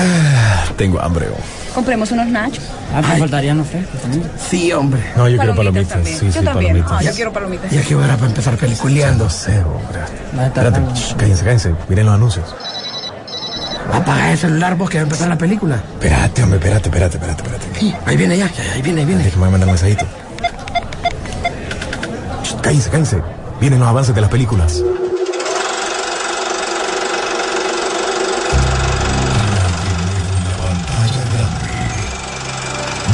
Ah, tengo hambre. Compremos unos nachos. Ah, me faltarían los frescos también. Sí, hombre. No, yo quiero palomitas. Sí, yo sí, también. palomitas. Ah, yo quiero palomitas. Ya que hora para empezar peliculeando. No sé, hombre. Espérate, shh, cállense, cállense. Miren los anuncios. Apaga el celular vos que va a empezar la película. Espérate, hombre, espérate, espérate, espérate, espérate. Sí, ahí viene ya, ya, ahí viene, ahí viene. Déjame mandar un mensajito. Shh, Cállense, cállense. Vienen los avances de las películas.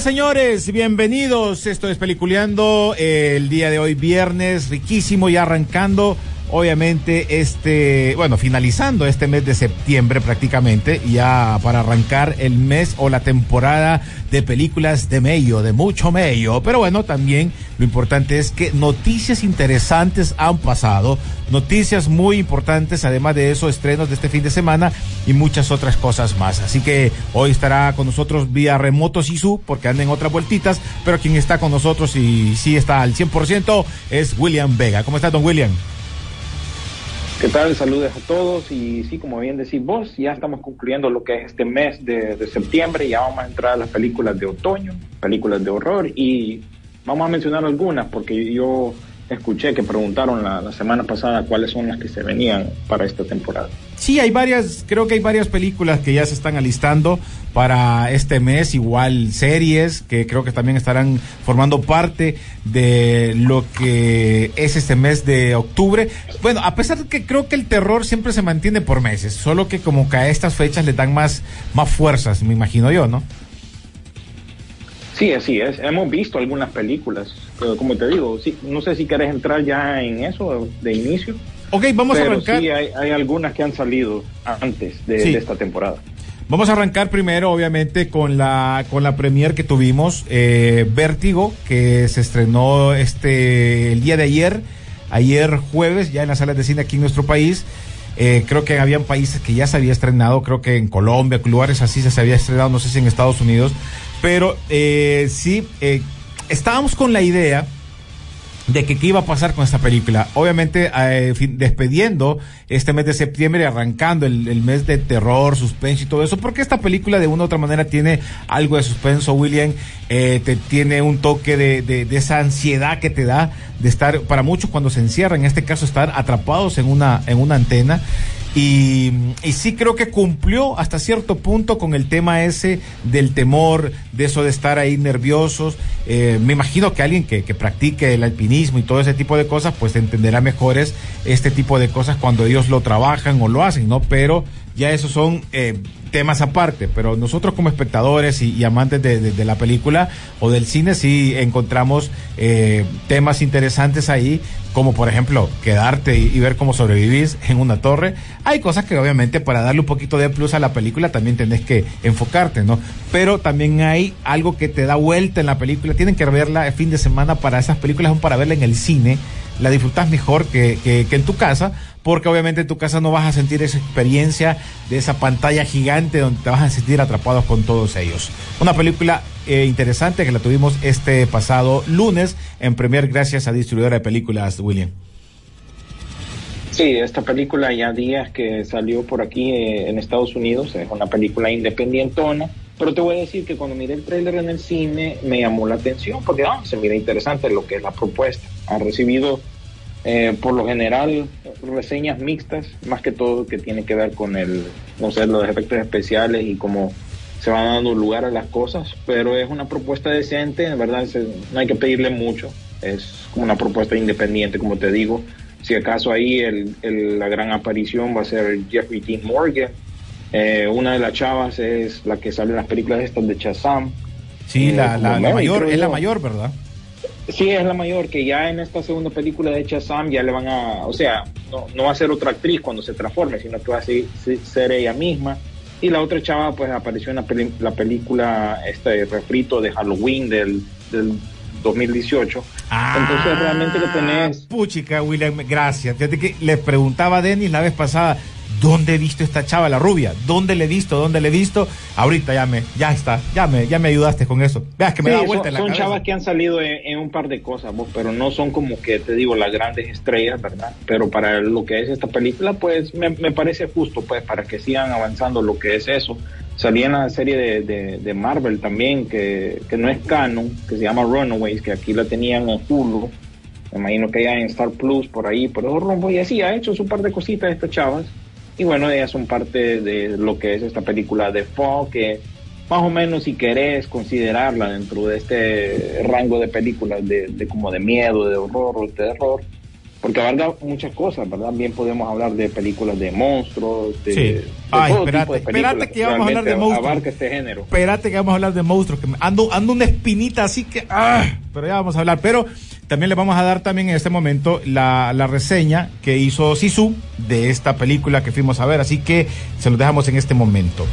Señores. Bienvenidos. Esto es Peliculeando. eh, el día de hoy, viernes, riquísimo, ya arrancando. Obviamente, este, bueno, finalizando este mes de septiembre prácticamente, ya para arrancar el mes o la temporada de películas de medio, de mucho medio. Pero bueno, también lo importante es que noticias interesantes han pasado, noticias muy importantes, además de eso, estrenos de este fin de semana y muchas otras cosas más. Así que hoy estará con nosotros vía remoto Sisu, porque anda en otras vueltitas, pero quien está con nosotros y sí está al 100% es William Vega. ¿Cómo está, don William? ¿Qué tal? Saludos a todos y sí, como bien decís vos, ya estamos concluyendo lo que es este mes de, de septiembre, ya vamos a entrar a las películas de otoño, películas de horror y vamos a mencionar algunas porque yo escuché que preguntaron la, la semana pasada cuáles son las que se venían para esta temporada. Sí, hay varias, creo que hay varias películas que ya se están alistando para este mes, igual series que creo que también estarán formando parte de lo que es este mes de octubre. Bueno, a pesar de que creo que el terror siempre se mantiene por meses, solo que como que a estas fechas le dan más, más fuerzas, me imagino yo, ¿no? Sí, así es. Hemos visto algunas películas, pero como te digo, sí, no sé si querés entrar ya en eso de inicio. Ok, vamos a pero arrancar. sí, hay, hay algunas que han salido antes de, Sí. de esta temporada. Vamos a arrancar primero, obviamente, con la con la premier que tuvimos, eh, Vértigo, que se estrenó este el día de ayer, ayer jueves, ya en las salas de cine aquí en nuestro país. Eh, creo que habían países que ya se había estrenado, creo que en Colombia, lugares así se había estrenado, no sé si en Estados Unidos, pero eh, sí, eh, estábamos con la idea de que qué iba a pasar con esta película. Obviamente, eh, despediendo este mes de septiembre arrancando el, mes de terror, suspenso y todo eso, porque esta película de una u otra manera tiene algo de suspenso, William, eh, te tiene un toque de, de, esa ansiedad que te da de estar, para muchos cuando se encierran, en este caso estar atrapados en una, en una antena. Y, sí creo que cumplió hasta cierto punto con el tema ese del temor, de eso de estar ahí nerviosos. Eh, me imagino que alguien que, que practique el alpinismo y todo ese tipo de cosas, pues entenderá mejores este tipo de cosas cuando ellos lo trabajan o lo hacen, ¿no? Pero ya esos son eh, temas aparte, pero nosotros como espectadores y, amantes de la película o del cine sí encontramos eh, temas interesantes ahí, como por ejemplo quedarte y, y ver cómo sobrevivís en una torre. Hay cosas que obviamente para darle un poquito de plus a la película también tenés que enfocarte, ¿no? Pero también hay algo que te da vuelta en la película, tienen que verla el fin de semana para esas películas, son para verla en el cine, la disfrutas mejor que, que, en tu casa, porque obviamente en tu casa no vas a sentir esa experiencia de esa pantalla gigante donde te vas a sentir atrapados con todos ellos. Una película eh, interesante que la tuvimos este pasado lunes en premier gracias a distribuidora de películas William. Sí, esta película ya días que salió por aquí eh, en Estados Unidos, es una película independientona, pero te voy a decir que cuando miré el tráiler en el cine me llamó la atención porque ah, se mira interesante lo que es la propuesta. Ha recibido eh, por lo general reseñas mixtas, más que todo que tiene que ver con el no sé, los efectos especiales y cómo se van dando lugar a las cosas, pero es una propuesta decente, en verdad no hay que pedirle mucho, es como una propuesta independiente, como te digo. Si acaso ahí el, el- la gran aparición va a ser Jeffrey Dean Morgan, eh, una de las chavas es la que sale en las películas estas de Shazam. Sí, Eh, la, la- la mayor, es la yo. mayor, ¿verdad? Sí, es la mayor, que ya en esta segunda película de Shazam ya le van a, o sea, no, no va a ser otra actriz cuando se transforme, sino que va a ser, ser ella misma. Y la otra chava pues apareció en la, peli- la película, este refrito de Halloween del, del 2018. Entonces realmente que tenés... Ah, Puchica, William, gracias. Fíjate que le preguntaba a Denis la vez pasada, ¿dónde he visto esta chava, la rubia? ¿Dónde le he visto? ¿Dónde le he visto? Ahorita ya me, ya está, ya me, ya me ayudaste con eso. Veas que me Sí, da vuelta son, en la son cabeza. chavas que han salido en, en un par de cosas, vos, pero no son como que te digo las grandes estrellas, ¿verdad? Pero para lo que es esta película, pues me, me parece justo, pues, para que sigan avanzando lo que es eso. Salía en la serie de, de, de Marvel también, que, que no es canon, que se llama Runaways, que aquí la tenían en Hulu. Me imagino que ya en Star Plus, por ahí, por esos rumbos. Y así ha hecho su par de cositas estas chavas. Y bueno, ellas son parte de lo que es esta película de Fall, que más o menos si querés considerarla dentro de este rango de películas de, de como de miedo, de horror o de terror, porque abarca muchas cosas, ¿verdad? Bien podemos hablar de películas de monstruos, de, Sí. de Ay, todo espérate, tipo de espérate que ya vamos a hablar de monstruos. Abarca este género. Espérate que vamos a hablar de monstruos, que ando, ando una espinita así que, ah, pero ya vamos a hablar. Pero también le vamos a dar también en este momento la, la reseña que hizo Sisu de esta película que fuimos a ver, así que se los dejamos en este momento.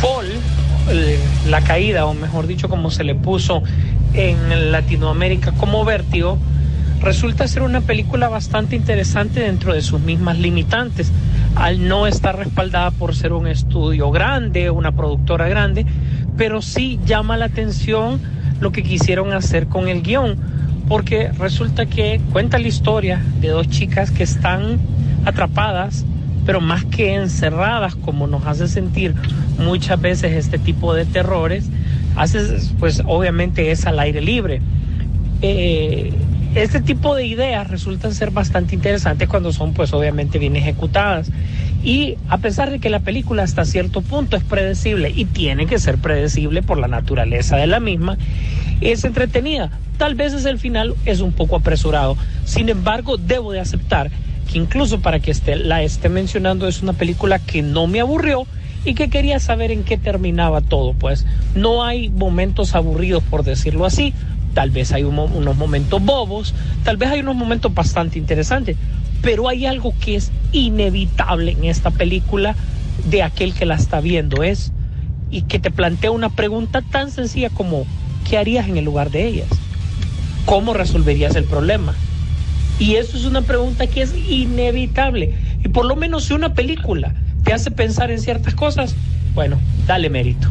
Fall, eh, la caída, o mejor dicho, como se le puso en Latinoamérica como vértigo, resulta ser una película bastante interesante dentro de sus mismas limitantes, al no estar respaldada por ser un estudio grande, una productora grande, pero sí llama la atención lo que quisieron hacer con el guion, porque resulta que cuenta la historia de dos chicas que están atrapadas pero más que encerradas como nos hace sentir muchas veces este tipo de terrores, pues obviamente es al aire libre. Eh, este tipo de ideas resultan ser bastante interesantes cuando son pues obviamente bien ejecutadas. Y a pesar de que la película hasta cierto punto es predecible y tiene que ser predecible por la naturaleza de la misma, es entretenida. Tal vez es el final es un poco apresurado. Sin embargo, debo de aceptar que incluso para que esté, la esté mencionando es una película que no me aburrió y que quería saber en qué terminaba todo. Pues no hay momentos aburridos, por decirlo así. Tal vez hay unos momentos bobos, tal vez hay unos momentos bastante interesantes, pero hay algo que es inevitable en esta película de aquel que la está viendo es y que te plantea una pregunta tan sencilla como ¿qué harías en el lugar de ellas? ¿Cómo resolverías el problema? Y eso es una pregunta que es inevitable. Y por lo menos si una película te hace pensar en ciertas cosas, bueno, dale mérito.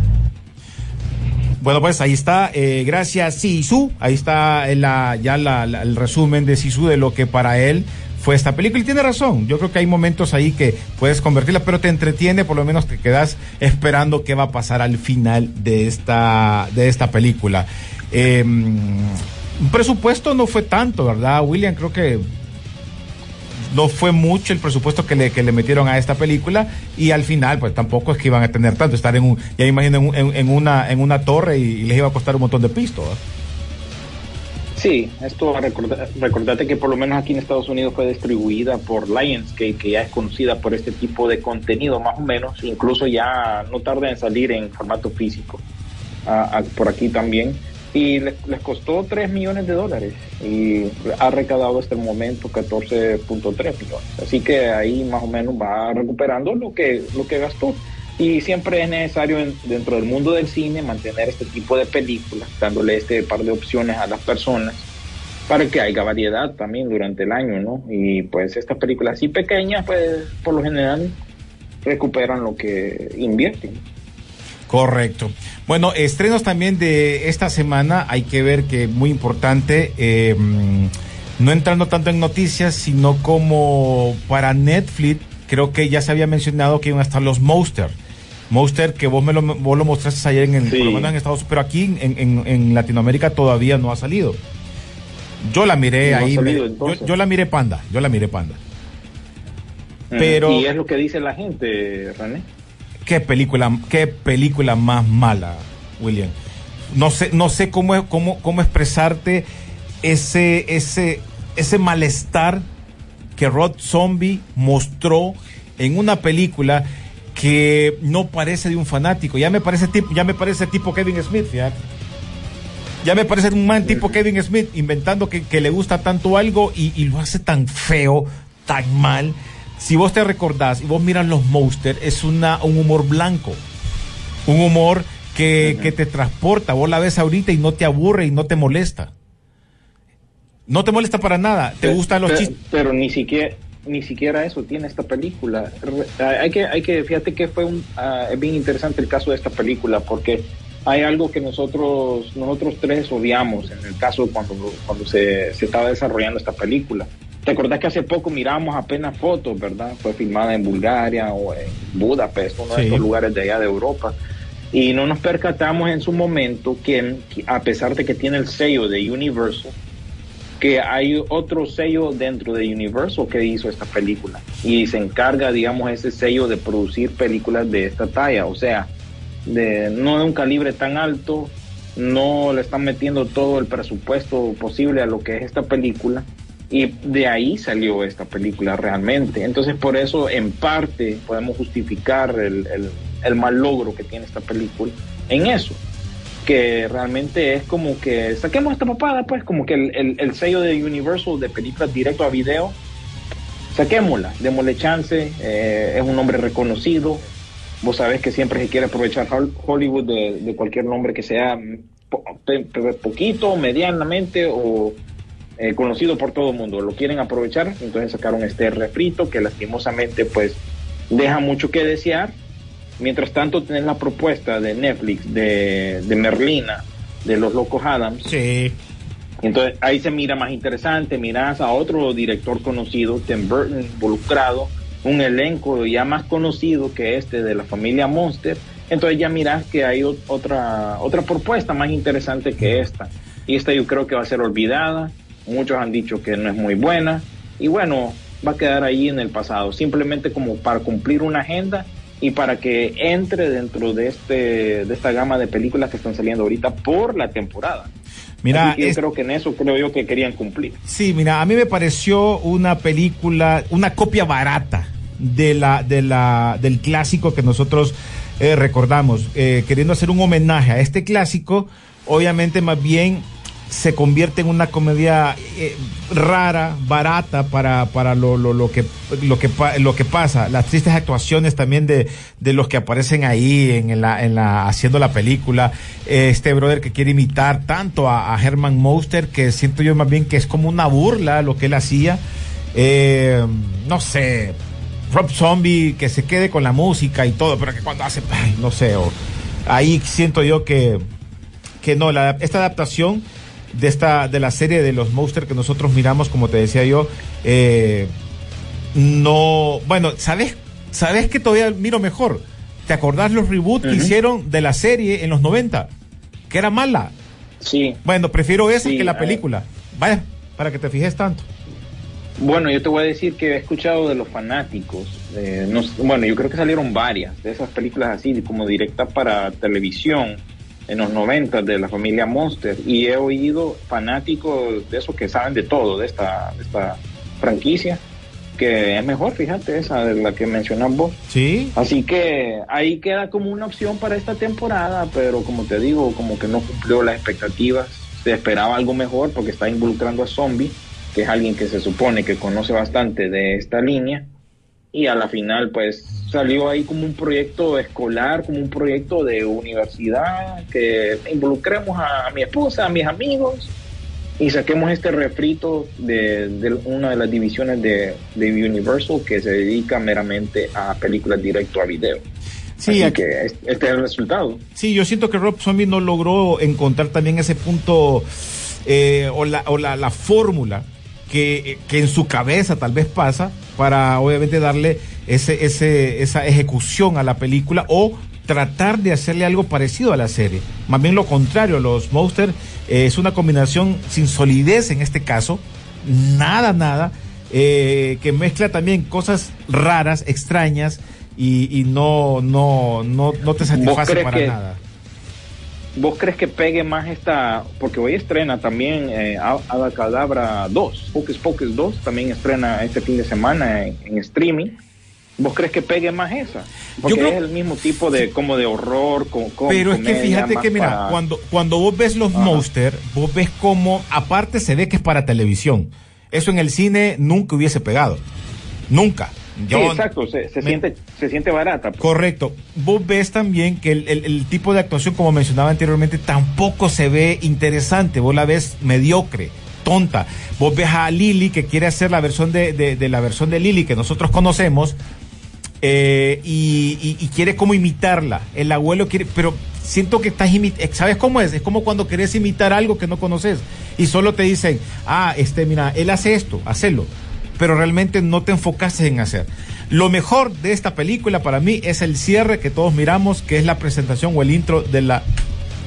Bueno, pues ahí está, eh, gracias Sisu, ahí está la, ya el resumen de Sisu de lo que para él fue esta película y tiene razón, yo creo que hay momentos ahí que puedes convertirla, pero te entretiene, por lo menos te quedas esperando qué va a pasar al final de esta, de esta película. Eh, un presupuesto no fue tanto, ¿verdad, William? Creo que no fue mucho el presupuesto que le, que le metieron a esta película y al final pues tampoco es que iban a tener tanto, estar en un, ya imagino en, un- en- una, en una torre y, les iba a costar un montón de pisto. ¿verdad? Sí, esto recorda- recordate que por lo menos aquí en Estados Unidos fue distribuida por Lionsgate, que ya es conocida por este tipo de contenido más o menos, incluso ya no tarda en salir en formato físico ah, ah, por aquí también. Y les, les costó 3 millones de dólares y ha recaudado hasta el momento 14.3 millones. Así que ahí más o menos va recuperando lo que, lo que gastó. Y siempre es necesario en- dentro del mundo del cine mantener este tipo de películas, dándole este par de opciones a las personas para que haya variedad también durante el año, ¿no? Y pues estas películas así pequeñas, pues por lo general recuperan lo que invierten. Correcto. Bueno, estrenos también de esta semana, hay que ver que muy importante, eh, mm, no entrando tanto en noticias, sino como para Netflix, creo que ya se había mencionado que iban a estar los Monster. Monster que vos me lo, vos lo mostraste ayer en, el, Sí. por lo menos en Estados Unidos, pero aquí en, en- en Latinoamérica todavía no ha salido. Yo la miré No ahí, salido, yo, yo la miré panda, yo la miré panda. Pero Y es lo que dice la gente, René. Qué película, qué película más mala, William. No sé, no sé cómo, cómo, cómo expresarte ese, ese, ese malestar que Rod Zombie mostró en una película que no parece de un fanático. Ya me parece tipo, ya me parece tipo Kevin Smith. Ya me parece un man tipo Kevin Smith inventando que, le gusta tanto algo y lo hace tan feo, tan mal. Si vos te recordás y vos miras los Monsters, es una, un humor blanco. Un humor que, que te transporta. Vos la ves ahorita y no te aburre y no te molesta. No te molesta para nada. Te gustan los chistes. Pero ni siquiera ni siquiera eso tiene esta película. Hay que hay que fíjate que fue un es bien interesante el caso de esta película porque hay algo que nosotros nosotros tres odiamos en el caso cuando cuando se, se estaba desarrollando esta película. ¿Te acordás que hace poco mirábamos apenas fotos, verdad? Fue filmada en Bulgaria o en Budapest, uno de Sí. estos lugares de allá de Europa. Y no nos percatamos en su momento que a pesar de que tiene el sello de Universal, que hay otro sello dentro de Universal que hizo esta película y se encarga, digamos, ese sello de producir películas de esta talla, o sea, de no de un calibre tan alto, no le están metiendo todo el presupuesto posible a lo que es esta película y de ahí salió esta película realmente. Entonces por eso en parte podemos justificar el, el, el mal logro que tiene esta película en eso que realmente es como que saquemos esta papada, pues, como que el, el- el sello de Universal de películas directo a video, saquémosla, démosle chance, eh, es un nombre reconocido, vos sabés que siempre se quiere aprovechar Hol- Hollywood de, de cualquier nombre que sea po- poquito, medianamente o eh, conocido por todo el mundo, lo quieren aprovechar, entonces sacaron este refrito que lastimosamente pues deja mucho que desear, Mientras tanto, tenés la propuesta de Netflix de, de Merlina, de los Locos Adams. Sí. Entonces ahí se mira más interesante, miras a otro director conocido, Tim Burton, involucrado, un elenco ya más conocido que este de la familia Monster. Entonces ya miras que hay ot- otra, otra propuesta más interesante que esta. Y esta yo creo que va a ser olvidada. Muchos han dicho que no es muy buena. Y bueno, va a quedar ahí en el pasado, simplemente como para cumplir una agenda y para que entre dentro de este de esta gama de películas que están saliendo ahorita por la temporada. Mira, yo es- creo que en eso creo yo que querían cumplir. Sí, mira, a mí me pareció una película, una copia barata de la, de la, del clásico que nosotros eh, recordamos, Eh, queriendo hacer un homenaje a este clásico, obviamente más bien se convierte en una comedia eh, rara, barata para, para lo, lo, lo que, lo, que, lo que pasa. Las tristes actuaciones también de, de los que aparecen ahí en la, en la, haciendo la película. Este brother que quiere imitar tanto a, a Herman Monster, que siento yo más bien que es como una burla lo que él hacía. Eh, no sé, Rob Zombie que se quede con la música y todo, pero que cuando hace, no sé, ahí siento yo que, que no, la, esta adaptación de esta de la serie de los Monsters que nosotros miramos, como te decía yo, eh, no, bueno, ¿sabes? ¿Sabes que todavía miro mejor? ¿Te acordás los reboots que hicieron de la serie en los 90? Que era mala. Sí. Bueno, prefiero esa Sí, que la película. Vaya, para que te fijes tanto. Bueno, yo te voy a decir que he escuchado de los fanáticos. eh, no bueno, yo creo que salieron varias de esas películas así, como directas para televisión en los 90 de la familia Monster. Y he oído fanáticos de esos que saben de todo, de esta, de esta franquicia, que es mejor, fíjate, esa de la que mencionas vos. Sí. Así que ahí queda como una opción para esta temporada, pero como te digo, como que no cumplió las expectativas. Se esperaba algo mejor porque está involucrando a Zombie, que es alguien que se supone que conoce bastante de esta línea. Y a la final, pues salió ahí como un proyecto escolar, como un proyecto de universidad, que involucremos a, mi esposa, a mis amigos y saquemos este refrito de, de una de las divisiones de, de Universal que se dedica meramente a películas directo a video. Sí, Así aquí- que es- este es el resultado. Sí, yo siento que Rob Zombie no logró encontrar también ese punto eh, o la, o la, la fórmula que, que en su cabeza tal vez pasa para obviamente darle ese, ese, esa ejecución a la película o tratar de hacerle algo parecido a la serie. Más bien lo contrario, los Monsters eh, es una combinación sin solidez en este caso, nada, nada, eh, que mezcla también cosas raras, extrañas y, y no, no, no, no te satisface para que- nada. ¿Vos crees que pegue más esta? Porque hoy estrena también eh, Ada Cadabra 2, Focus Focus 2, también estrena este fin de semana en, en streaming. ¿Vos crees que pegue más esa? Porque creo- es el mismo tipo de como de horror, con, con Pero es que fíjate que, mira, para- cuando, cuando vos ves los Monster, vos ves como, aparte se ve que es para televisión. Eso en el cine nunca hubiese pegado. Nunca. Sí, exacto, se, se me- siente se siente barata. pues. Correcto. Vos ves también que el, el- el tipo de actuación, como mencionaba anteriormente, tampoco se ve interesante. Vos la ves mediocre, tonta. Vos ves a Lily que quiere hacer la versión de, de- de la versión de Lily que nosotros conocemos eh, y, y- y quiere como imitarla. El abuelo quiere, pero siento que estás imitando. ¿Sabes cómo es? Es como cuando querés imitar algo que no conoces y solo te dicen, ah, este, mira, él hace esto, hacelo. Pero realmente no te enfocaste en hacer. Lo mejor de esta película para mí es el cierre que todos miramos, que es la presentación o el intro de la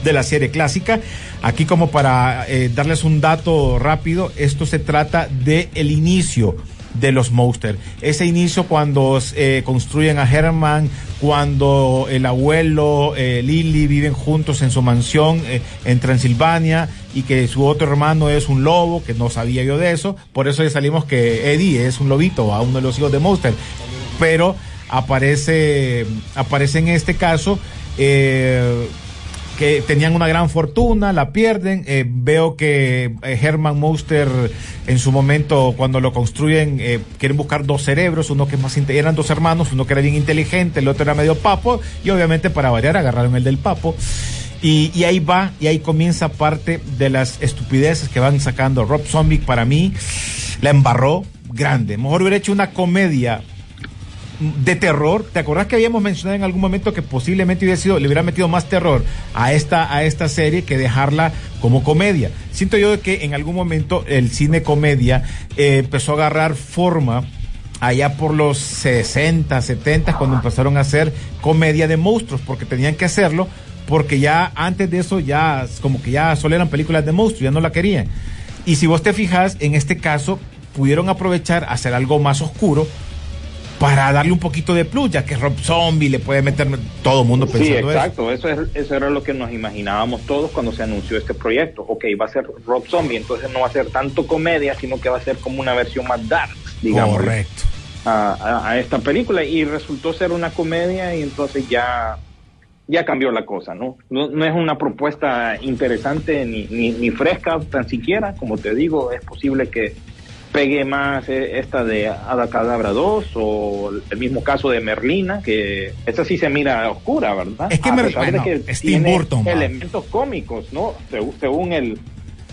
de la serie clásica. Aquí como para eh, darles un dato rápido, esto se trata de el inicio de los Monster. Ese inicio cuando eh, construyen a Herman, cuando el abuelo, eh, Lily viven juntos en su mansión eh, en Transilvania y que su otro hermano es un lobo, que no sabía yo de eso. Por eso ya salimos que Eddie es un lobito, a uno de los hijos de Monster. Pero aparece, aparece en este caso eh, que tenían una gran fortuna, la pierden. Eh, veo que eh, Herman Monster en su momento, cuando lo construyen, eh, quieren buscar dos cerebros, uno que es más eran dos hermanos, uno que era bien inteligente, el otro era medio papo, y obviamente para variar agarraron el del papo. Y, ahí va, y ahí comienza parte de las estupideces que van sacando. Rob Zombie para mí la embarró grande. Mejor hubiera hecho una comedia de terror. ¿Te acordás que habíamos mencionado en algún momento que posiblemente hubiera sido, le hubiera metido más terror a esta, a esta serie que dejarla como comedia? Siento yo que en algún momento el cine comedia eh, empezó a agarrar forma allá por los 60, 70, cuando empezaron a hacer comedia de monstruos, porque tenían que hacerlo, porque ya antes de eso ya como que ya solo eran películas de monstruos, ya no la querían. Y si vos te fijas, en este caso pudieron aprovechar hacer algo más oscuro para darle un poquito de plus, ya que Rob Zombie le puede meter todo el mundo Sí, pensando eso. exacto. Eso, es, eso era lo que nos imaginábamos todos cuando se anunció este proyecto. Ok, va a ser Rob Zombie, entonces no va a ser tanto comedia, sino que va a ser como una versión más dark, digamos. Correcto. A, a- a esta película y resultó ser una comedia y entonces ya ya cambió la cosa, ¿no? No, no es una propuesta interesante ni, ni, ni fresca tan siquiera, como te digo, es posible que pegue más eh, esta de Ada Cadabra 2 o el mismo caso de Merlina, que esta sí se mira oscura, ¿verdad? Es que A Mer- pesar de bueno, tiene Burton, elementos cómicos, ¿no? Según, según el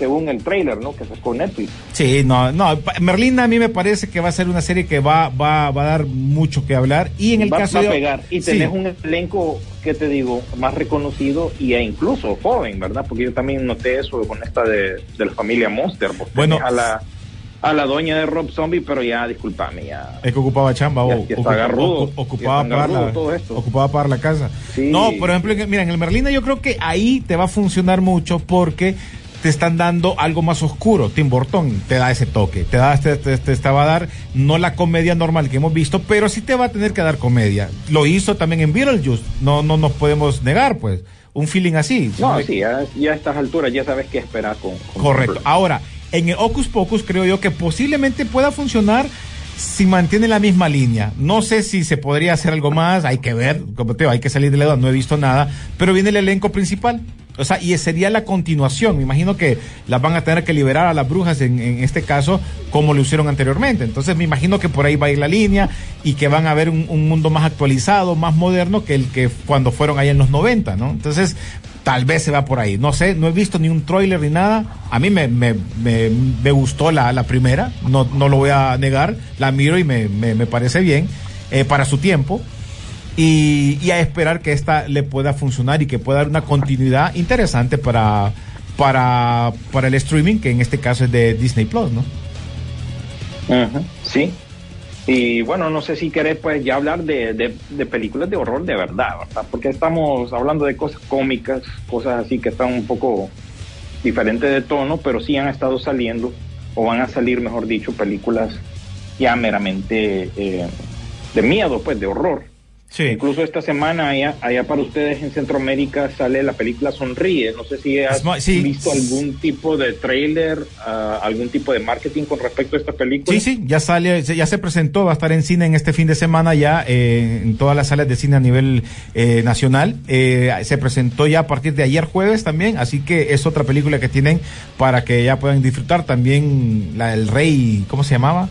según el trailer, ¿no? Que sacó Netflix. Sí, no, no, Merlina a mí me parece que va a ser una serie que va, va, va a dar mucho que hablar y en el va, caso va a de... pegar. Y Sí. tenés un elenco, que te digo, más reconocido y e incluso joven, ¿verdad? Porque yo también noté eso con esta de, de la familia Monster. Bueno. a la, a la doña de Rob Zombie, pero ya, discúlpame, ya. Es que ocupaba chamba, o, ocupaba, pagar la, agarrudo todo esto. ocupaba pagar la casa. Sí. No, por ejemplo, mira, en el Merlina yo creo que ahí te va a funcionar mucho porque te están dando algo más oscuro. Tim Burton te da ese toque, te da este, te, te- te va a dar no la comedia normal que hemos visto, pero sí te va a tener que dar comedia. Lo hizo también en Beetlejuice, no, no nos podemos negar, pues, un feeling así. No, sí, ya, ya a estas alturas ya sabes qué esperar con, con Correcto. Ahora, en el Ocus Pocus creo yo que posiblemente pueda funcionar si mantiene la misma línea. No sé si se podría hacer algo más, hay que ver, como te digo, hay que salir de la duda, no he visto nada, pero viene el elenco principal. O sea, y sería la continuación. Me imagino que las van a tener que liberar a las brujas en, este caso, como lo hicieron anteriormente. Entonces me imagino que por ahí va a ir la línea y que van a ver un, un mundo más actualizado, más moderno que el que cuando fueron ahí en los 90, ¿no? Entonces, tal vez se va por ahí. No sé, no he visto ni un tráiler ni nada. A mí me, me, me, me gustó la, la primera, no, no lo voy a negar. La miro y me parece bien eh, para su tiempo. Y, a esperar que esta le pueda funcionar y que pueda dar una continuidad interesante para, para, para el streaming, que en este caso es de Disney Plus, ¿no? Ujú, Sí. Y bueno, no sé si querés pues ya hablar de, de, de películas de horror de verdad, ¿verdad? Porque estamos hablando de cosas cómicas, cosas así que están un poco diferentes de tono, pero sí han estado saliendo, o van a salir, mejor dicho, películas ya meramente eh, de miedo, pues de horror. Sí. Incluso esta semana allá, allá para ustedes en Centroamérica sale la película Sonríe. No sé si has sí. visto algún tipo de trailer, ah, algún tipo de marketing con respecto a esta película. Sí, sí, ya sale, ya se presentó, va a estar en cine en este fin de semana ya eh, en todas las salas de cine a nivel eh, nacional. Eh, se presentó ya a partir de ayer jueves también, así que es otra película que tienen para que ya puedan disfrutar. También la del Rey, ¿cómo se llamaba?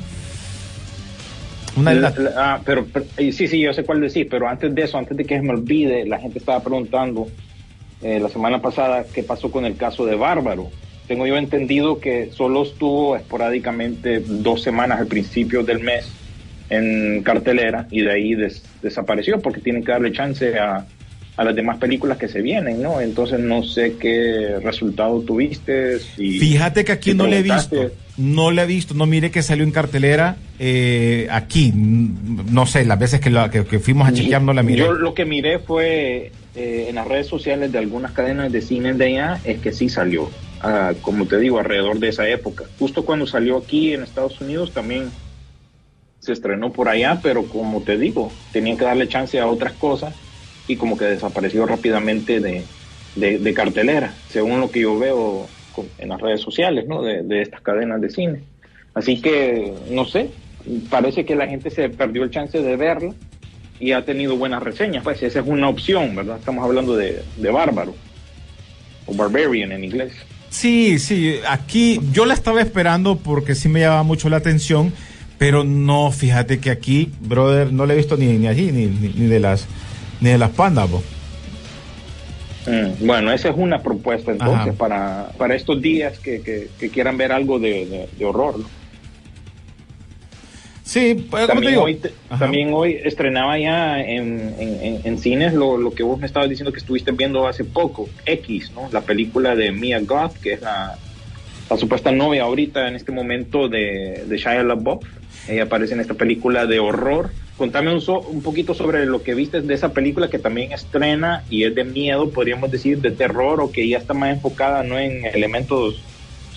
Una de La- las- la- ah, pero, pero- sí, sí, yo sé cuál decir, pero antes de eso, antes de que se me olvide, la gente estaba preguntando eh, la semana pasada qué pasó con el caso de Bárbaro. Tengo yo entendido que solo estuvo esporádicamente dos semanas al principio del mes en cartelera y de ahí des- desapareció porque tienen que darle chance a, a las demás películas que se vienen, ¿no? Entonces no sé qué resultado tuviste. Si, Fíjate que aquí si no le he visto, no le he visto, no mire que salió en cartelera eh, aquí, mm, no sé, las veces que, la- que, que fuimos a chequear no la miré. Yo lo que miré fue eh, en las redes sociales de algunas cadenas de cine de allá, es que sí salió, ah, como te digo, alrededor de esa época. Justo cuando salió aquí en Estados Unidos también se estrenó por allá, pero como te digo, tenían que darle chance a otras cosas y como que desapareció rápidamente de, de- cartelera, según lo que yo veo en las redes sociales, ¿no? De, de estas cadenas de cine. Así que, no sé, parece que la gente se perdió el chance de verla y ha tenido buenas reseñas. Pues esa es una opción, ¿verdad? Estamos hablando de, de Bárbaro o Barbarian en inglés. Sí, sí, aquí yo la estaba esperando porque sí me llamaba mucho la atención, pero no, fíjate que aquí, brother, no le he visto ni, ni allí, ni, ni de las ni de las pandas. Mm, bueno, esa es una propuesta entonces Ajá. para, para estos días que, que- que quieran ver algo de, de- de horror. ¿no? Sí, pues, te También digo. hoy, te- Ajá. también hoy estrenaba ya en, en- en- en cines lo, lo que vos me estabas diciendo que estuviste viendo hace poco, X, ¿no? La película de Mia Goth, que es la, la supuesta novia ahorita en este momento de, de Shia LaBeouf. Ella aparece en esta película de horror. Contame un, so- un poquito sobre lo que viste de esa película que también estrena y es de miedo, podríamos decir, de terror o que ya está más enfocada no en elementos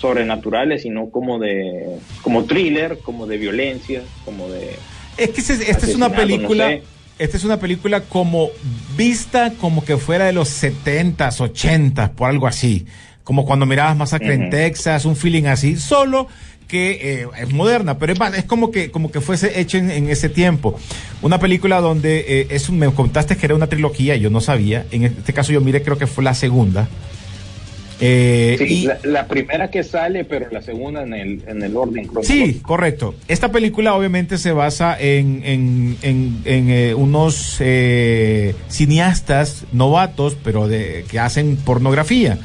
sobrenaturales, sino como de como thriller, como de violencia, como de Es que esta es una no película, sé. esta es una película como vista como que fuera de los 70s, 80s, por algo así. Como cuando mirabas Masacre en. Texas, un feeling así, solo que eh, es moderna, pero es, como que como que fuese hecho en, en ese tiempo. Una película donde eh, es un- me contaste que era una trilogía, yo no sabía. En este caso yo miré, creo que fue la segunda. Eh, Sí, y- la, la primera que sale, pero la segunda en el, en el orden cronológico. Sí, correcto. Esta película obviamente se basa en, en, en, en, eh, unos eh, cineastas novatos, pero de que hacen pornografía.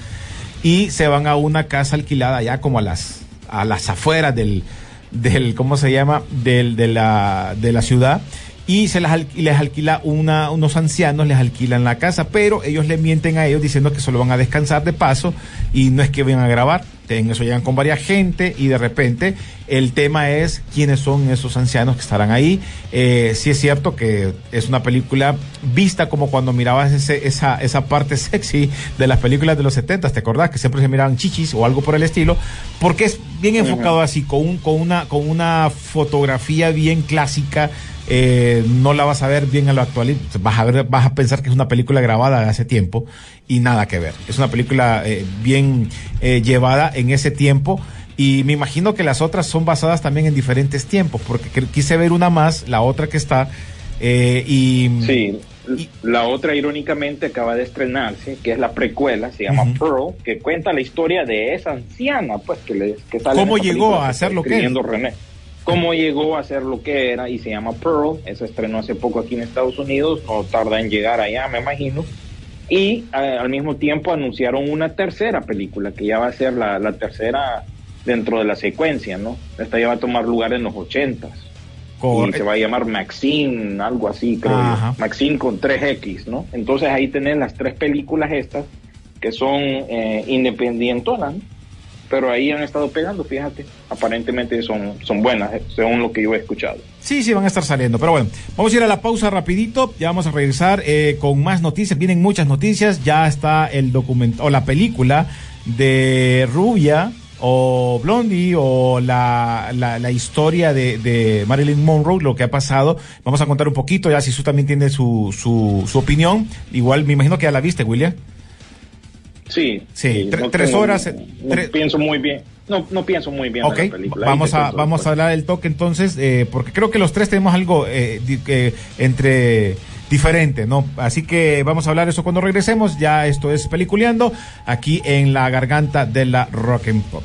Y se van a una casa alquilada ya como a las, a las afueras del, del ¿cómo se llama? Del, de, la, de la ciudad. Y se las, les alquila una, unos ancianos, les alquilan la casa, pero ellos le mienten a ellos diciendo que solo van a descansar de paso y no es que vayan a grabar. En eso llegan con varias gente y de repente el tema es quiénes son esos ancianos que estarán ahí. Eh, sí es cierto que es una película vista como cuando mirabas ese, esa, esa parte sexy de las películas de los 70, ¿te acordás? Que siempre se miraban chichis o algo por el estilo, porque es bien enfocado así, con, un, con, una, con una fotografía bien clásica. Eh, no la vas a ver bien a lo actual, vas a ver, vas a pensar que es una película grabada de hace tiempo y nada que ver. Es una película eh, bien eh, llevada en ese tiempo y me imagino que las otras son basadas también en diferentes tiempos, porque que- quise ver una más, la otra que está eh, y Sí, Y- la otra irónicamente acaba de estrenarse, que es la precuela, se llama Pearl, que cuenta la historia de esa anciana, pues que, le, que sale ¿Cómo llegó a hacer está lo que René. Cómo llegó a ser lo que era y se llama Pearl, eso estrenó hace poco aquí en Estados Unidos, no tarda en llegar allá, me imagino. Y eh, al mismo tiempo anunciaron una tercera película, que ya va a ser la, la tercera dentro de la secuencia, ¿no? Esta ya va a tomar lugar en los ochentas. Y se va a llamar Maxine, algo así, creo Ajá. Maxine con 3X, ¿no? Entonces ahí tenés las tres películas estas, que son eh, independientonas, ¿no? Pero ahí han estado pegando, fíjate. Aparentemente son, son buenas, eh, según lo que yo he escuchado. Sí, sí, van a estar saliendo. Pero bueno, vamos a ir a la pausa rapidito. Ya vamos a regresar eh, con más noticias. Vienen muchas noticias. Ya está el documento o la película de Rubia, o Blondie o la, la, la historia de, de Marilyn Monroe, lo que ha pasado. Vamos a contar un poquito, ya si tú también tiene su, su, su opinión. Igual me imagino que ya la viste, William. Sí. Sí, tre- no tres tengo- horas, No tre- pienso muy bien. No, no pienso muy bien de Ok, la película. vamos a, vamos a hablar del toque entonces, eh, porque creo que los tres tenemos algo eh, di- que entre diferente, ¿no? Así que vamos a hablar eso cuando regresemos. Ya esto es Peliculeando, aquí en la garganta de la Rock and Pop.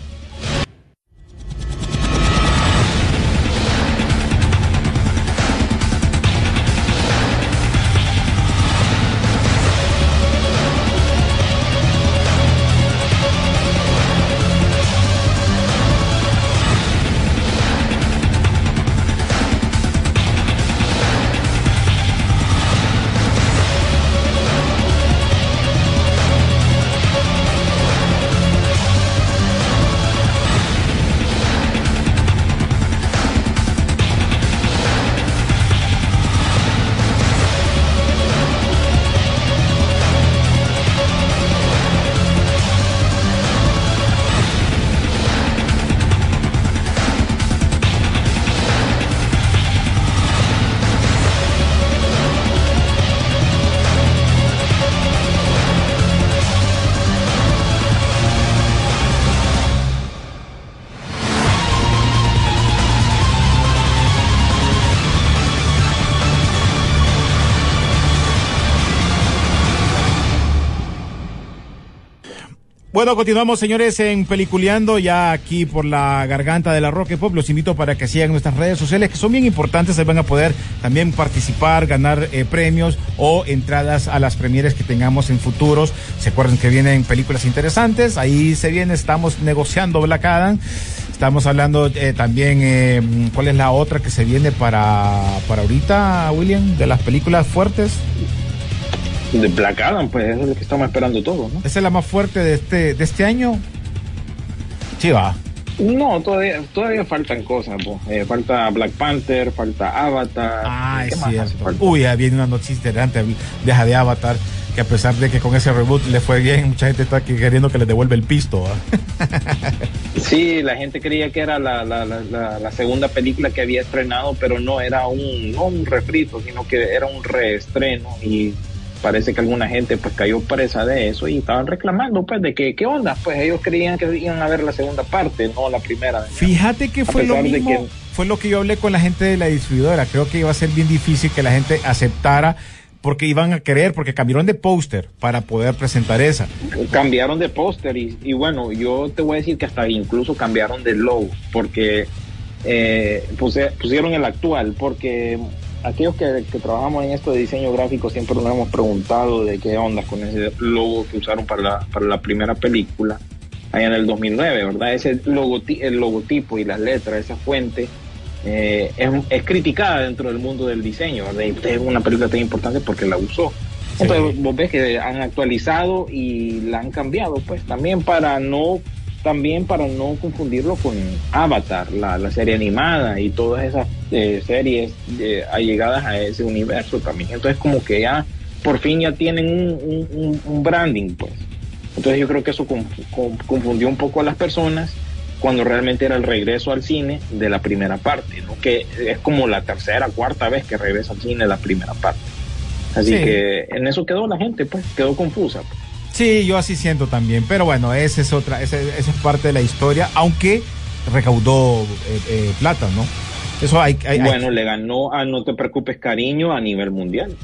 Bueno, continuamos, señores, en Peliculeando, ya aquí por la garganta de la and Pop. Los invito para que sigan nuestras redes sociales, que son bien importantes. Ahí van a poder también participar, ganar eh, premios o entradas a las premieres que tengamos en futuros. Se acuerdan que vienen películas interesantes. Ahí se viene, estamos negociando Black Adam. Estamos hablando eh, también, eh, ¿cuál es la otra que se viene para, para ahorita, William? De las películas fuertes. Adam, pues eso es lo que estamos esperando todos, ¿no? Esa es la más fuerte de este, de este año. Sí, va. No, todavía, todavía faltan cosas. Eh, falta Black Panther, falta Avatar. Ah, ¿Qué es cierto. Uy, ya viene una noticia interesante deja de Avatar, que a pesar de que con ese reboot le fue bien, mucha gente está aquí queriendo que le devuelva el pisto. Sí, la gente creía que era la, la, la, la- la segunda película que había estrenado, pero no era un, no un refrito, sino que era un reestreno y parece que alguna gente pues cayó presa de eso y estaban reclamando pues de que qué onda, pues ellos creían que iban a ver la segunda parte, no la primera. Fíjate que fue lo mismo, que- fue lo que yo hablé con la gente de la distribuidora. Creo que iba a ser bien difícil que la gente aceptara porque iban a querer, porque cambiaron de póster para poder presentar esa. cambiaron de póster y, y bueno, yo te voy a decir que hasta incluso cambiaron de logo porque eh, puse- pusieron el actual porque aquellos que, que trabajamos en esto de diseño gráfico siempre nos hemos preguntado de qué onda con ese logo que usaron para la, para la primera película allá en el 2009, ¿verdad? Ese logoti- el logotipo y las letras, esa fuente eh, es, es criticada dentro del mundo del diseño, ¿verdad? Y usted es una película tan importante porque la usó. Entonces vos ves que han actualizado y la han cambiado, pues también para no también para no confundirlo con Avatar, la, la serie animada y todas esas eh, series eh, allegadas a ese universo también. Entonces como que ya por fin ya tienen un, un- un- branding, pues. Entonces yo creo que eso conf- con- confundió un poco a las personas cuando realmente era el regreso al cine de la primera parte, ¿no? que es como la tercera, cuarta vez que regresa al cine la primera parte. Así Sí. que en eso quedó la gente, pues, quedó confusa. pues. Sí, yo así siento también, pero bueno, esa es otra, esa, esa es parte de la historia, aunque recaudó eh, eh, plata, ¿no? Eso hay, hay, hay- Bueno, le ganó a No Te Preocupes Cariño a nivel mundial.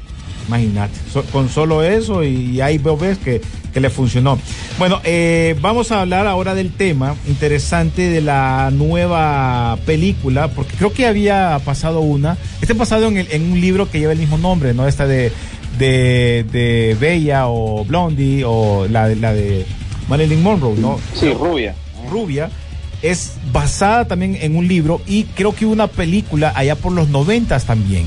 Imagínate, so- con solo eso y ahí veo ves que, que le funcionó. Bueno, eh, vamos a hablar ahora del tema interesante de la nueva película, porque creo que había pasado una, este pasado en, el- en un libro que lleva el mismo nombre, ¿no? Esta de, de, de Bella o Blondie o la, de- la de Marilyn Monroe, ¿no? Sí, rubia. Rubia es basada también en un libro y creo que una película allá por los noventas también.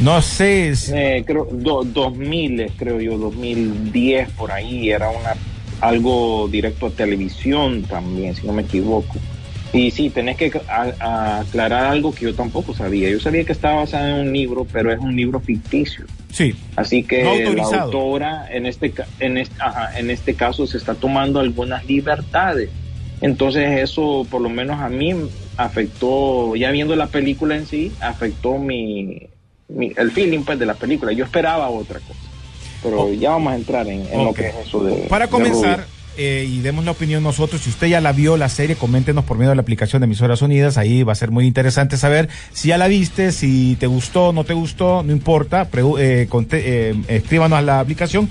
No sé si- Eh, creo, do, 2000, creo yo, 2010 por ahí, era una algo directo a televisión también, si no me equivoco. Y sí, tenés que aclarar algo que yo tampoco sabía. Yo sabía que estaba basada en un libro, pero es un libro ficticio. Sí. Así que No la autora en este, en, este, ajá, en este caso se está tomando algunas libertades Entonces eso por lo menos a mí afectó, ya viendo la película en sí, afectó mi, mi- el feeling pues de la película. Yo esperaba otra cosa. Pero ya vamos a entrar en, en lo que es eso de... Para comenzar. Eh, y demos la opinión nosotros, si usted ya la vio la serie, coméntenos por medio de la aplicación de Emisoras Unidas, ahí va a ser muy interesante saber si ya la viste, si te gustó, no te gustó, no importa, eh, eh, escríbanos a la aplicación.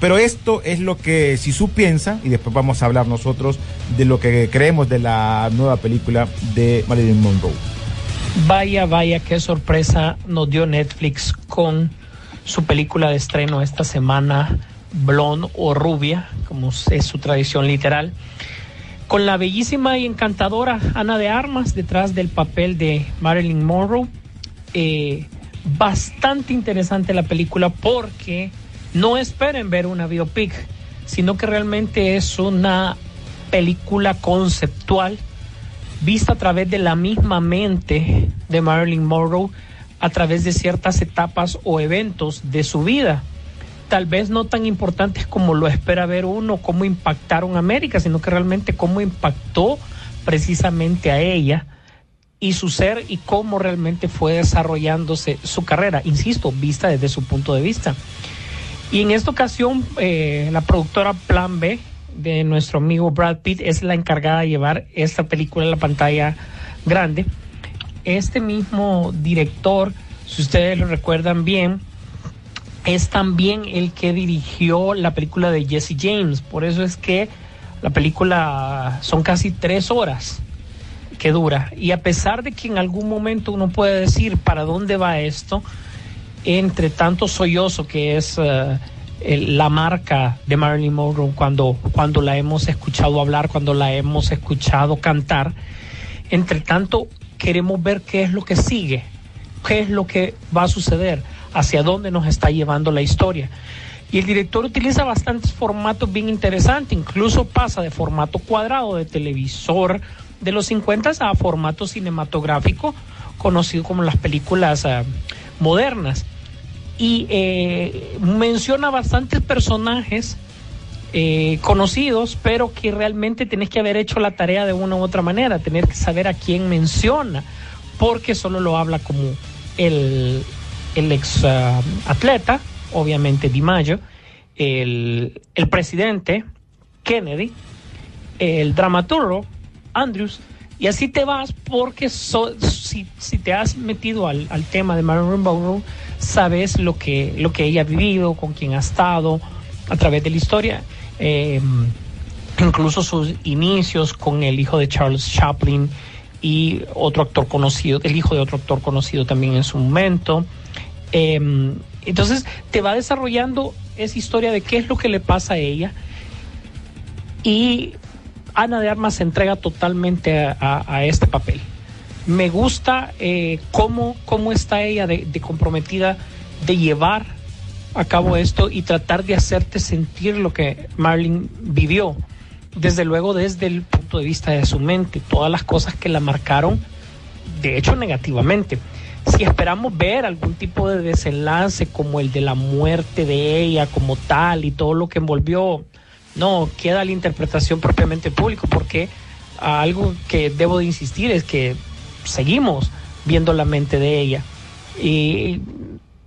Pero esto es lo que si su piensa, y después vamos a hablar nosotros de lo que creemos de la nueva película de Marilyn Monroe. Vaya, vaya, qué sorpresa nos dio Netflix con su película de estreno esta semana, Blonde o Rubia, como es su tradición literal, con la bellísima y encantadora Ana de Armas detrás del papel de Marilyn Monroe. Eh, bastante interesante la película porque no esperen ver una biopic, sino que realmente es una película conceptual vista a través de la misma mente de Marilyn Monroe a través de ciertas etapas o eventos de su vida. Tal vez no tan importantes como lo espera ver uno, cómo impactaron a América, sino que realmente cómo impactó precisamente a ella y su ser y cómo realmente fue desarrollándose su carrera, insisto, vista desde su punto de vista. Y en esta ocasión, eh, la productora Plan B de nuestro amigo Brad Pitt es la encargada de llevar esta película a la pantalla grande. Este mismo director, si ustedes lo recuerdan bien, es también el que dirigió la película de Jesse James. Por eso es que la película son casi tres horas que dura. Y a pesar de que en algún momento uno puede decir para dónde va esto, entre tanto sollozo que es eh, la marca de Marilyn Monroe cuando, cuando la hemos escuchado hablar, cuando la hemos escuchado cantar, entre tanto queremos ver qué es lo que sigue, qué es lo que va a suceder, hacia dónde nos está llevando la historia. Y el director utiliza bastantes formatos bien interesantes, incluso pasa de formato cuadrado de televisor de los 50 a formato cinematográfico conocido como las películas ah, modernas. Y eh, menciona bastantes personajes eh, conocidos, pero que realmente tenés que haber hecho la tarea de una u otra manera, tener que saber a quién menciona, porque solo lo habla como el, el ex ah, atleta, obviamente DiMaggio, el, el presidente Kennedy, el dramaturgo Andrews, y así te vas porque so- si, si te has metido al, al tema de Marilyn Monroe, sabes lo que, lo que ella ha vivido, con quién ha estado a través de la historia. Eh, incluso sus inicios con el hijo de Charles Chaplin y otro actor conocido, el hijo de otro actor conocido también en su momento. Eh, entonces te va desarrollando esa historia de qué es lo que le pasa a ella y Ana de Armas se entrega totalmente a, este papel. Me gusta eh, cómo, cómo está ella de, de comprometida de llevar a cabo esto y tratar de hacerte sentir lo que Marilyn vivió. Desde luego desde el punto de vista de su mente, todas las cosas que la marcaron, de hecho negativamente. Si esperamos ver algún tipo de desenlace como el de la muerte de ella como tal y todo lo que envolvió, no, queda la interpretación propiamente público porque algo que debo de insistir es que seguimos viendo la mente de ella. Y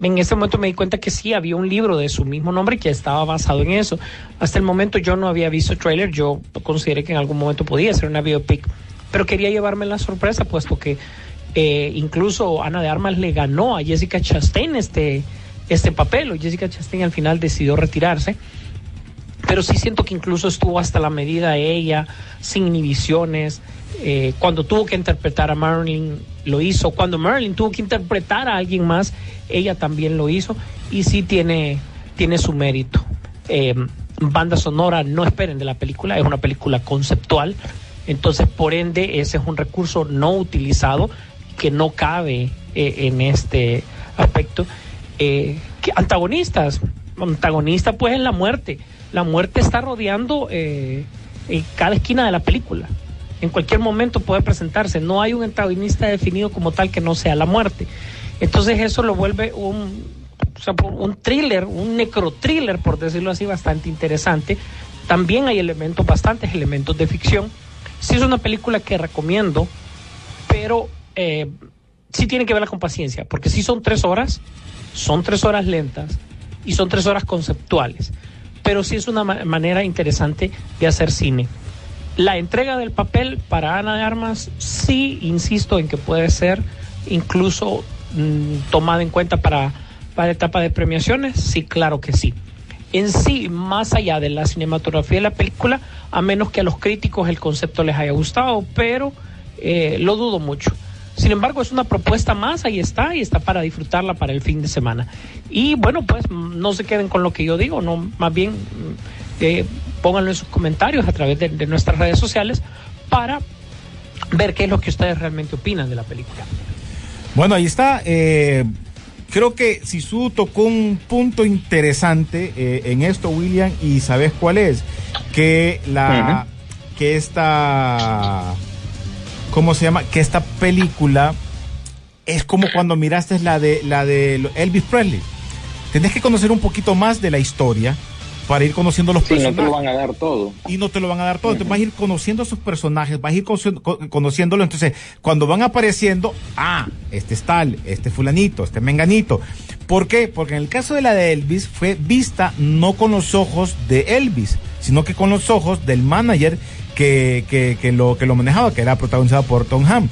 en ese momento me di cuenta que sí, había un libro de su mismo nombre que estaba basado en eso. Hasta el momento yo no había visto trailer, yo consideré que en algún momento podía ser una biopic, pero quería llevarme la sorpresa, puesto que eh, incluso Ana de Armas le ganó a Jessica Chastain este, este papel, o Jessica Chastain al final decidió retirarse pero sí siento que incluso estuvo hasta la medida ella, sin inhibiciones. Eh, cuando tuvo que interpretar a Marilyn, lo hizo. Cuando Marilyn tuvo que interpretar a alguien más, ella también lo hizo. Y sí tiene, tiene su mérito. Eh, banda sonora, no esperen de la película, es una película conceptual. Entonces, por ende, ese es un recurso no utilizado que no cabe eh, en este aspecto. Eh, antagonistas, antagonista pues es la muerte. La muerte está rodeando eh, en cada esquina de la película. En cualquier momento puede presentarse. No hay un antagonista definido como tal que no sea la muerte. Entonces eso lo vuelve un, o sea, un thriller, un necro-thriller, por decirlo así, bastante interesante. También hay elementos, bastantes elementos de ficción. sí es una película que recomiendo, pero eh, sí tiene que verla con paciencia, porque sí son tres horas, son tres horas lentas y son tres horas conceptuales, pero sí es una ma- manera interesante de hacer cine. La entrega del papel para Ana de Armas, sí, insisto en que puede ser incluso mm, tomada en cuenta para, para etapa de premiaciones, sí, claro que sí. En sí, más allá de la cinematografía de la película, a menos que a los críticos el concepto les haya gustado, pero eh, lo dudo mucho. Sin embargo, es una propuesta más, ahí está, y está para disfrutarla para el fin de semana. Y bueno, pues mm, no se queden con lo que yo digo, no, más bien mm, eh, pónganlo en sus comentarios a través de, de nuestras redes sociales para ver qué es lo que ustedes realmente opinan de la película. Bueno, ahí está. eh, creo que Sisu tocó un punto interesante eh, en esto, William, y sabes cuál es. Que la. Que esta. ¿Cómo se llama? Que esta película es como cuando miraste la de la de Elvis Presley. Tenés que conocer un poquito más de la historia para ir conociendo los Sí, no te personajes lo van a dar todo. y no te lo van a dar todo. Entonces vas a ir conociendo a sus personajes, vas a ir conoci- co- conociéndolo. Entonces, cuando van apareciendo, ah, este es tal, este fulanito, este menganito. ¿Por qué? Porque en el caso de la de Elvis fue vista no con los ojos de Elvis, sino que con los ojos del manager que, que, que lo, que lo manejaba, que era protagonizado por Tom Ham.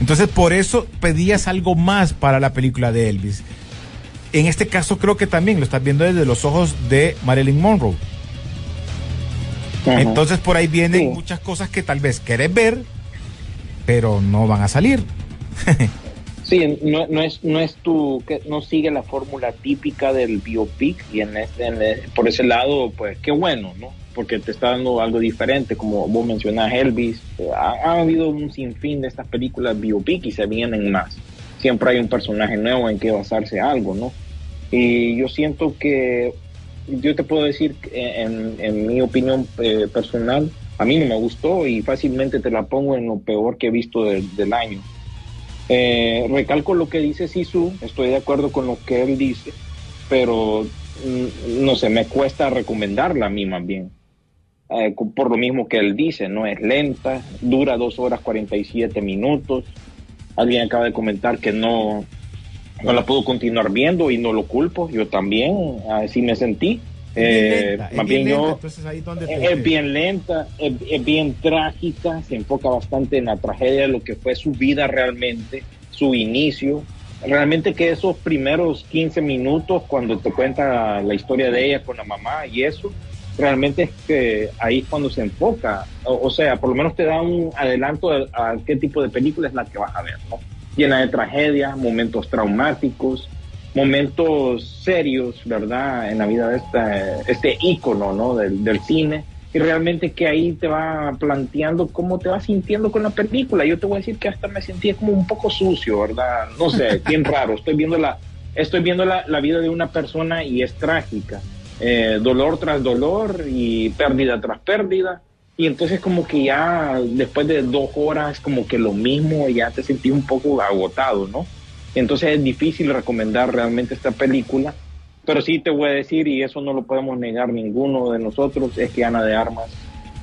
Entonces, por eso pedías algo más para la película de Elvis. En este caso, creo que también lo estás viendo desde los ojos de Marilyn Monroe. Ajá. Entonces por ahí vienen Sí. muchas cosas que tal vez querés ver, pero no van a salir. Sí, no, no es no es tu que no sigue la fórmula típica del biopic y en, este- en por ese lado pues qué bueno, ¿no? Porque te está dando algo diferente, como vos mencionás Elvis, eh, ha, ha habido un sinfín de estas películas biopic y se vienen más. Siempre hay un personaje nuevo en que basarse algo, ¿no? Y yo siento que yo te puedo decir en, mi opinión eh, personal, a mí no me gustó y fácilmente te la pongo en lo peor que he visto del año. Eh, recalco lo que dice Sisu, estoy de acuerdo con lo que él dice, pero mm, no sé, me cuesta recomendarla a mí más bien. Eh, por lo mismo que él dice, no es lenta, dura dos horas 47 minutos. Alguien acaba de comentar que no, no la puedo continuar viendo y no lo culpo, yo también, así me sentí. Eh, lenta, más bien yo, es, es bien lenta, es, es bien trágica, se enfoca bastante en la tragedia de lo que fue su vida realmente, su inicio. Realmente que esos primeros 15 minutos cuando te cuenta la historia de ella con la mamá y eso, realmente es que ahí es cuando se enfoca. O, o sea, por lo menos te da un adelanto a, a qué tipo de película es la que vas a ver, ¿no? Llena de tragedia, momentos traumáticos, momentos serios, ¿verdad? En la vida de esta, este ícono, ¿no? Del, del cine. Y realmente que ahí te va planteando cómo te vas sintiendo con la película. Yo te voy a decir que hasta me sentía como un poco sucio, ¿verdad? No sé, bien raro. Estoy viendo la, estoy viendo la, la vida de una persona y es trágica. Eh, dolor tras dolor y pérdida tras pérdida. Y entonces como que ya después de dos horas como que lo mismo, ya te sentí un poco agotado, ¿no? Entonces es difícil recomendar realmente esta película, pero sí te voy a decir, y eso no lo podemos negar ninguno de nosotros, es que Ana de Armas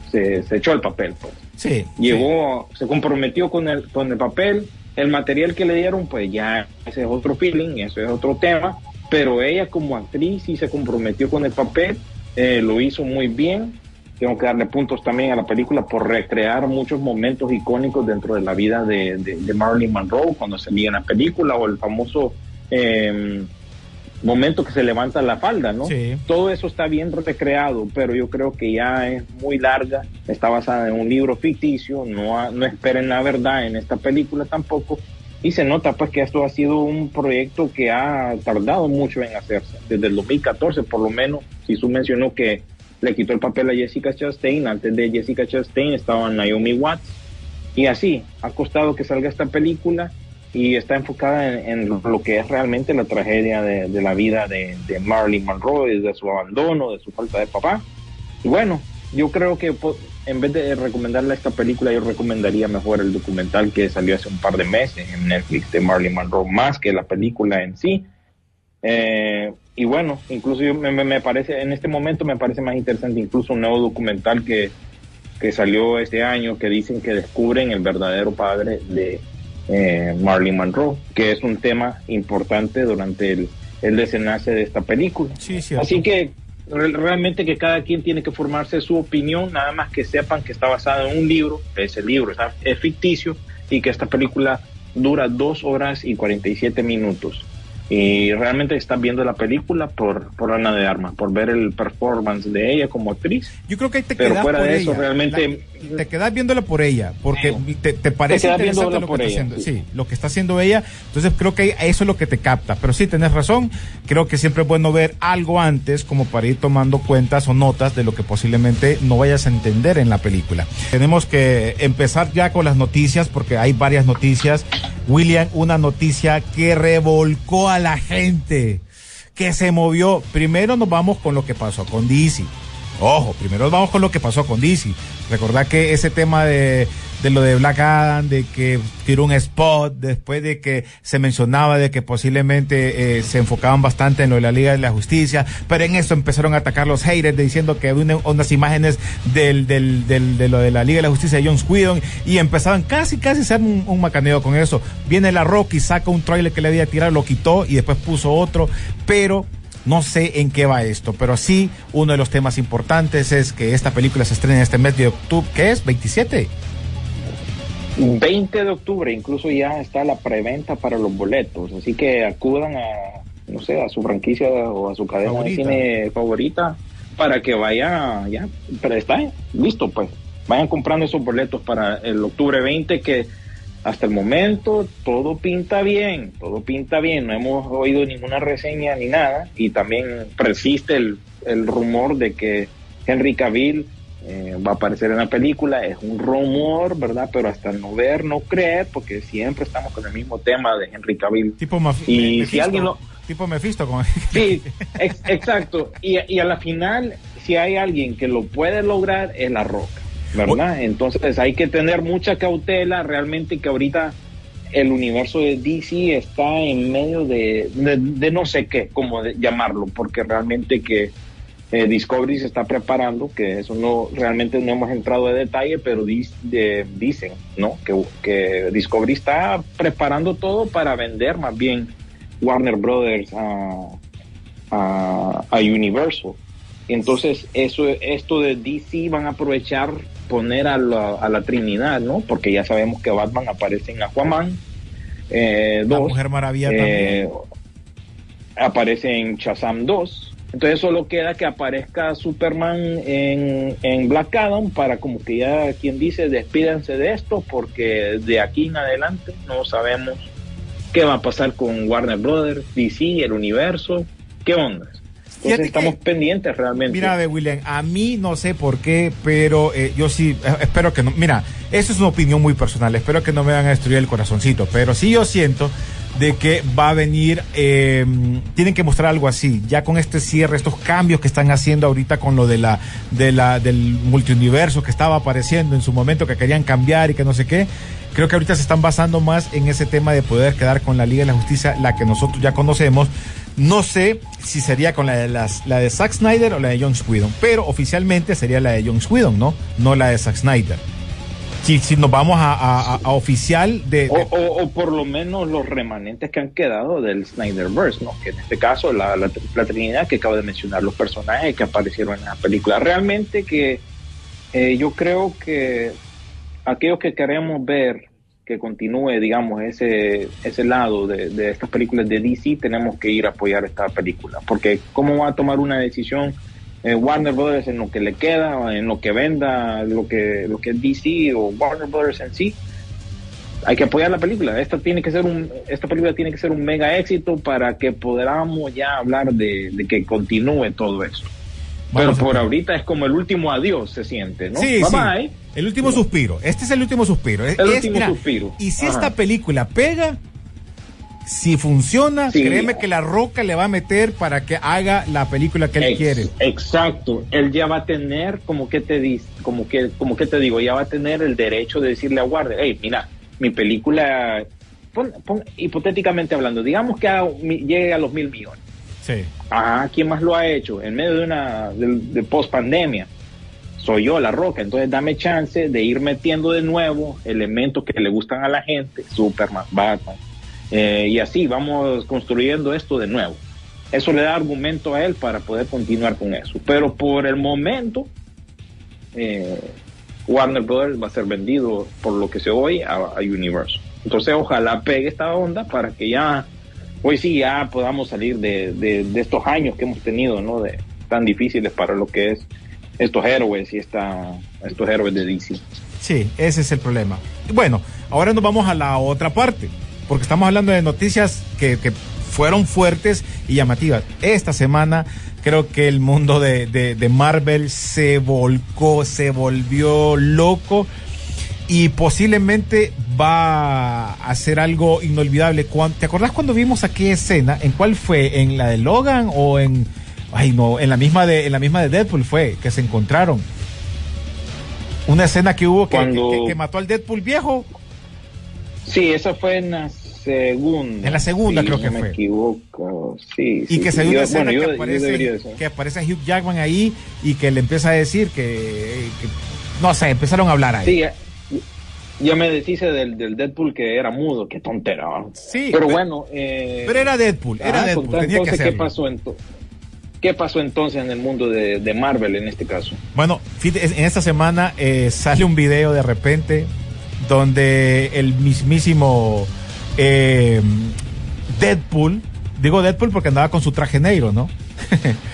se, se echó el papel. Pues. Sí. Llegó, se comprometió con el, con el papel, el material que le dieron, pues ya ese es otro feeling, eso es otro tema, pero ella como actriz sí se comprometió con el papel, eh, lo hizo muy bien. Tengo que darle puntos también a la película por recrear muchos momentos icónicos dentro de la vida de, de, de Marilyn Monroe cuando salía en la película o el famoso eh, momento que se levanta la falda, ¿no? Sí. Todo eso está bien recreado, pero yo creo que ya es muy larga, está basada en un libro ficticio, no, no esperen la verdad en esta película tampoco, y se nota pues que esto ha sido un proyecto que ha tardado mucho en hacerse, desde el 2014 por lo menos, Sisu mencionó que le quitó el papel a Jessica Chastain, antes de Jessica Chastain estaba Naomi Watts, y así, ha costado que salga esta película y está enfocada en, en lo que es realmente la tragedia de, de la vida de, de Marilyn Monroe, de su abandono, de su falta de papá. Y bueno, yo creo que en vez de recomendarle esta película, yo recomendaría mejor el documental que salió hace un par de meses en Netflix de Marilyn Monroe, más que la película en sí. Eh, y bueno, incluso yo me, parece, en este momento me parece más interesante incluso un nuevo documental que, que salió este año que dicen que descubren el verdadero padre de eh, Marilyn Monroe, que es un tema importante durante el, el desenlace de esta película. Sí. Así que realmente que cada quien tiene que formarse su opinión, nada más que sepan que está basada en un libro, ese libro está- es ficticio y que esta película dura dos horas y 47 minutos. Y realmente estás viendo la película por, por Ana de Armas, por ver el performance de ella como actriz. Yo creo que ahí te Pero fuera por de eso, realmente- te quedas viéndola por ella, porque te, te parece quedas interesante lo que está ella, haciendo. Sí. lo que está haciendo ella. Entonces creo que eso es lo que te capta. Pero sí, tenés razón. Creo que siempre es bueno ver algo antes, como para ir tomando cuentas o notas de lo que posiblemente no vayas a entender en la película. Tenemos que empezar ya con las noticias, porque hay varias noticias. William, una noticia que revolcó a la gente que se movió. Primero nos vamos con lo que pasó con DC. Ojo, primero vamos con lo que pasó con DC. Recordad que ese tema de, de lo de Black Adam, de que tiró un spot, después de que se mencionaba de que posiblemente eh, se enfocaban bastante en lo de la Liga de la Justicia, pero en eso empezaron a atacar los haters diciendo que había una- unas imágenes del, del, del- de lo de la Liga de la Justicia de John Squidon y empezaban casi, casi a hacer un, un macaneo con eso. Viene la Rocky, saca un trailer que le había tirado, lo quitó y después puso otro, pero no sé en qué va esto, pero sí uno de los temas importantes es que esta película se estrena este mes de octubre, ¿qué es? ¿27? 20 de octubre incluso ya está la preventa para los boletos, así que acudan a, no sé, a su franquicia o a su cadena Favorita. de cine favorita para que vaya, ya, pero está listo pues, vayan comprando esos boletos para el octubre 20 que hasta el momento todo pinta bien, todo pinta bien, no hemos oído ninguna reseña ni nada y también persiste el, el rumor de que Henry Cavill eh, va a aparecer en la película, es un rumor, ¿verdad? Pero hasta no ver, no creer, porque siempre estamos con el mismo tema de Henry Cavill. Tipo, Maf- Y si Mephisto, alguien lo- tipo Mephisto. Con... Sí, ex- exacto. Y, y a la final, si hay alguien que lo puede lograr, es la roca, ¿verdad? Entonces hay que tener mucha cautela, realmente que ahorita el universo de DC está en medio de, de, no sé qué, como de llamarlo, porque realmente que eh, Discovery se está preparando, que eso no realmente no hemos entrado de detalle, pero dis- de- dicen, ¿no? Que, que Discovery está preparando todo para vender más bien Warner Brothers a, a, a Universal. Entonces, eso, esto de DC van a aprovechar poner a la, a la Trinidad, ¿no? Porque ya sabemos que Batman aparece en Aquaman. Eh, La dos, Mujer Maravilla eh, aparece en Shazam 2. Entonces solo queda que aparezca Superman en, en Black Adam para como que ya quien dice despídense de esto porque de aquí en adelante no sabemos qué va a pasar con Warner Brothers, DC, el universo, qué onda. Entonces estamos que- pendientes realmente. Mira, ve, William, a mí no sé por qué, pero eh, yo sí, eh, espero que no. Mira, eso es una opinión muy personal, espero que no me van a destruir el corazoncito, pero sí yo siento de que va a venir, eh, tienen que mostrar algo así, ya con este cierre, estos cambios que están haciendo ahorita con lo de la, de la, del multiuniverso que estaba apareciendo en su momento, que querían cambiar y que no sé qué. Creo que ahorita se están basando más en ese tema de poder quedar con la Liga de la Justicia, la que nosotros ya conocemos. No sé si sería con la de, las, la de Zack Snyder o la de John Whedon, pero oficialmente sería la de John Whedon, ¿no? No la de Zack Snyder. Si, si nos vamos a, a- a- a oficial de, de- O, o- o por lo menos los remanentes que han quedado del Snyderverse, ¿no? Que en este caso la, la, la Trinidad que acabo de mencionar, los personajes que aparecieron en la película. Realmente que eh, yo creo que aquellos que queremos ver que continúe, digamos, ese, ese lado de, de estas películas de DC, tenemos que ir a apoyar esta película. Porque ¿cómo va a tomar una decisión eh, Warner Brothers en lo que le queda, en lo que venda, lo que, lo que es DC o Warner Brothers en sí? hay que apoyar la película. Esta tiene que ser un, esta película tiene que ser un mega éxito para que podamos ya hablar de, de que continúe todo eso. Pero Vamos a por ahorita es como el último adiós se siente, ¿no? Sí, bye sí. bye. El último suspiro. Este es el último suspiro. El es- último suspiro. Y si Ajá. esta película pega, si funciona, Sí. créeme que la roca le va a meter para que haga la película que él Ex- quiere. Exacto. Él ya va a tener, como que te como que, como que te digo, ya va a tener el derecho de decirle a Warner, hey, mira, mi película, pon- pon- hipotéticamente hablando, digamos que a- mi- llegue a los mil millones. Sí. Ah, ¿quién más lo ha hecho? En medio de una de, de post pandemia. Soy yo, La Roca. Entonces dame chance de ir metiendo de nuevo elementos que le gustan a la gente, Superman, Batman. Eh, y así vamos construyendo esto de nuevo. Eso le da argumento a él para poder continuar con eso. Pero por el momento, eh, Warner Brothers va a ser vendido, por lo que se oye, a, a Universal. Entonces ojalá pegue esta onda para que ya, hoy sí ya podamos salir de, de- de estos años que hemos tenido, ¿no? De, tan difíciles para lo que es estos héroes y esta, estos héroes de DC. Sí, ese es el problema. Bueno, ahora nos vamos a la otra parte, porque estamos hablando de noticias que, que fueron fuertes y llamativas. Esta semana creo que el mundo de, de- Marvel se volcó, se volvió loco y posiblemente va a hacer algo inolvidable. ¿Te acordás cuando vimos aquella escena? ¿En cuál fue? ¿En la de Logan o en... Ay, no, en la misma de, en la misma de Deadpool fue, que se encontraron. Una escena que hubo que, Cuando- que- que- que mató al Deadpool viejo. Sí, esa fue en la segunda. En la segunda creo no que me fue. equivoco. Sí, Y sí, que se Yo- una escena bueno, yo- que, aparece, que aparece Hugh Jackman ahí y que le empieza a decir que, no sé, empezaron a hablar ahí. Sí, ya, ya me deshice del, del Deadpool que era mudo, qué tontera. Sí, pero pe- bueno. Eh, Pero era Deadpool, era ah, Deadpool, tenía que entonces, ¿qué pasó, ento- ¿qué pasó entonces en el mundo de, Marvel en este caso? Bueno, en esta semana eh, sale un video de repente donde el mismísimo eh, Deadpool, digo Deadpool porque andaba con su traje negro, ¿no?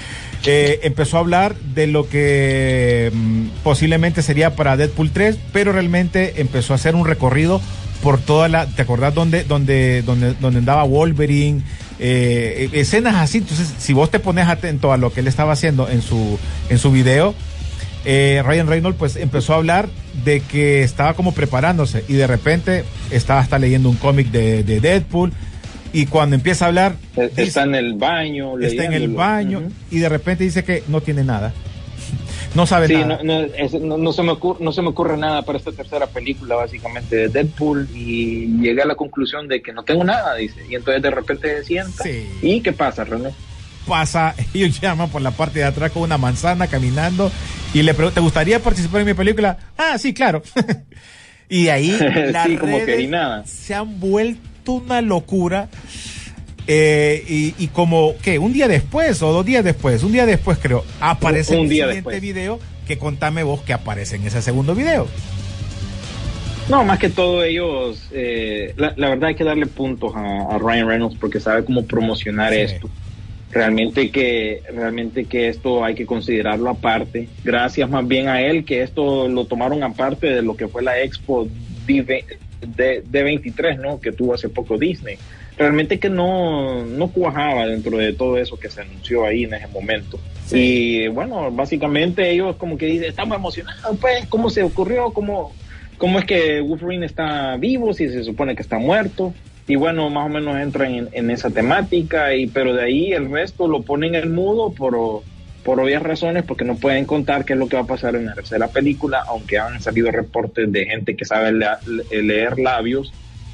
Eh, empezó a hablar de lo que mm, posiblemente sería para Deadpool 3, pero realmente empezó a hacer un recorrido por toda la, ¿te acordás dónde, dónde, dónde, dónde andaba Wolverine? Eh, escenas así, entonces si vos te pones atento a lo que él estaba haciendo en su, en su video, eh, Ryan Reynolds pues empezó a hablar de que estaba como preparándose y de repente estaba hasta leyendo un cómic de, de Deadpool y cuando empieza a hablar dice- Está en el baño. está en el baño y de repente dice que no tiene nada. No sabe Sí, nada. no, no, es- no- no se me ocurre, no se me ocurre nada para esta tercera película, básicamente, de Deadpool, y llegué a la conclusión de que no tengo nada, dice. Y entonces de repente se sienta. Sí. ¿Y qué pasa, René? Pasa, ellos llaman por la parte de atrás con una manzana caminando y le preguntan, ¿te gustaría participar en mi película? Ah, sí, claro. y de ahí las Sí, como que redes nada. se han vuelto una locura. Eh, y, y como, ¿qué? Un día después o dos días después, un día después creo, aparece Un- un el día siguiente después. video que contame vos que aparece en ese segundo video. No, más que todo ellos, eh, la, la verdad hay que darle puntos a, a Ryan Reynolds porque sabe cómo promocionar Sí. esto. Realmente que, realmente que esto hay que considerarlo aparte. Gracias más bien a él que esto lo tomaron aparte de lo que fue la Expo D- de, de 23 ¿no? Que tuvo hace poco Disney. Realmente que no, no cuajaba dentro de todo eso que se anunció ahí en ese momento. Y bueno, básicamente ellos como que dicen, estamos emocionados, pues, ¿cómo se ocurrió? ¿Cómo, cómo es que Wolverine está vivo si se supone que está muerto? Y bueno, más o menos entran en, en esa temática, y pero de ahí el resto lo ponen en mudo por, por obvias razones, porque no pueden contar qué es lo que va a pasar en la tercera película, aunque han salido reportes de gente que sabe leer labios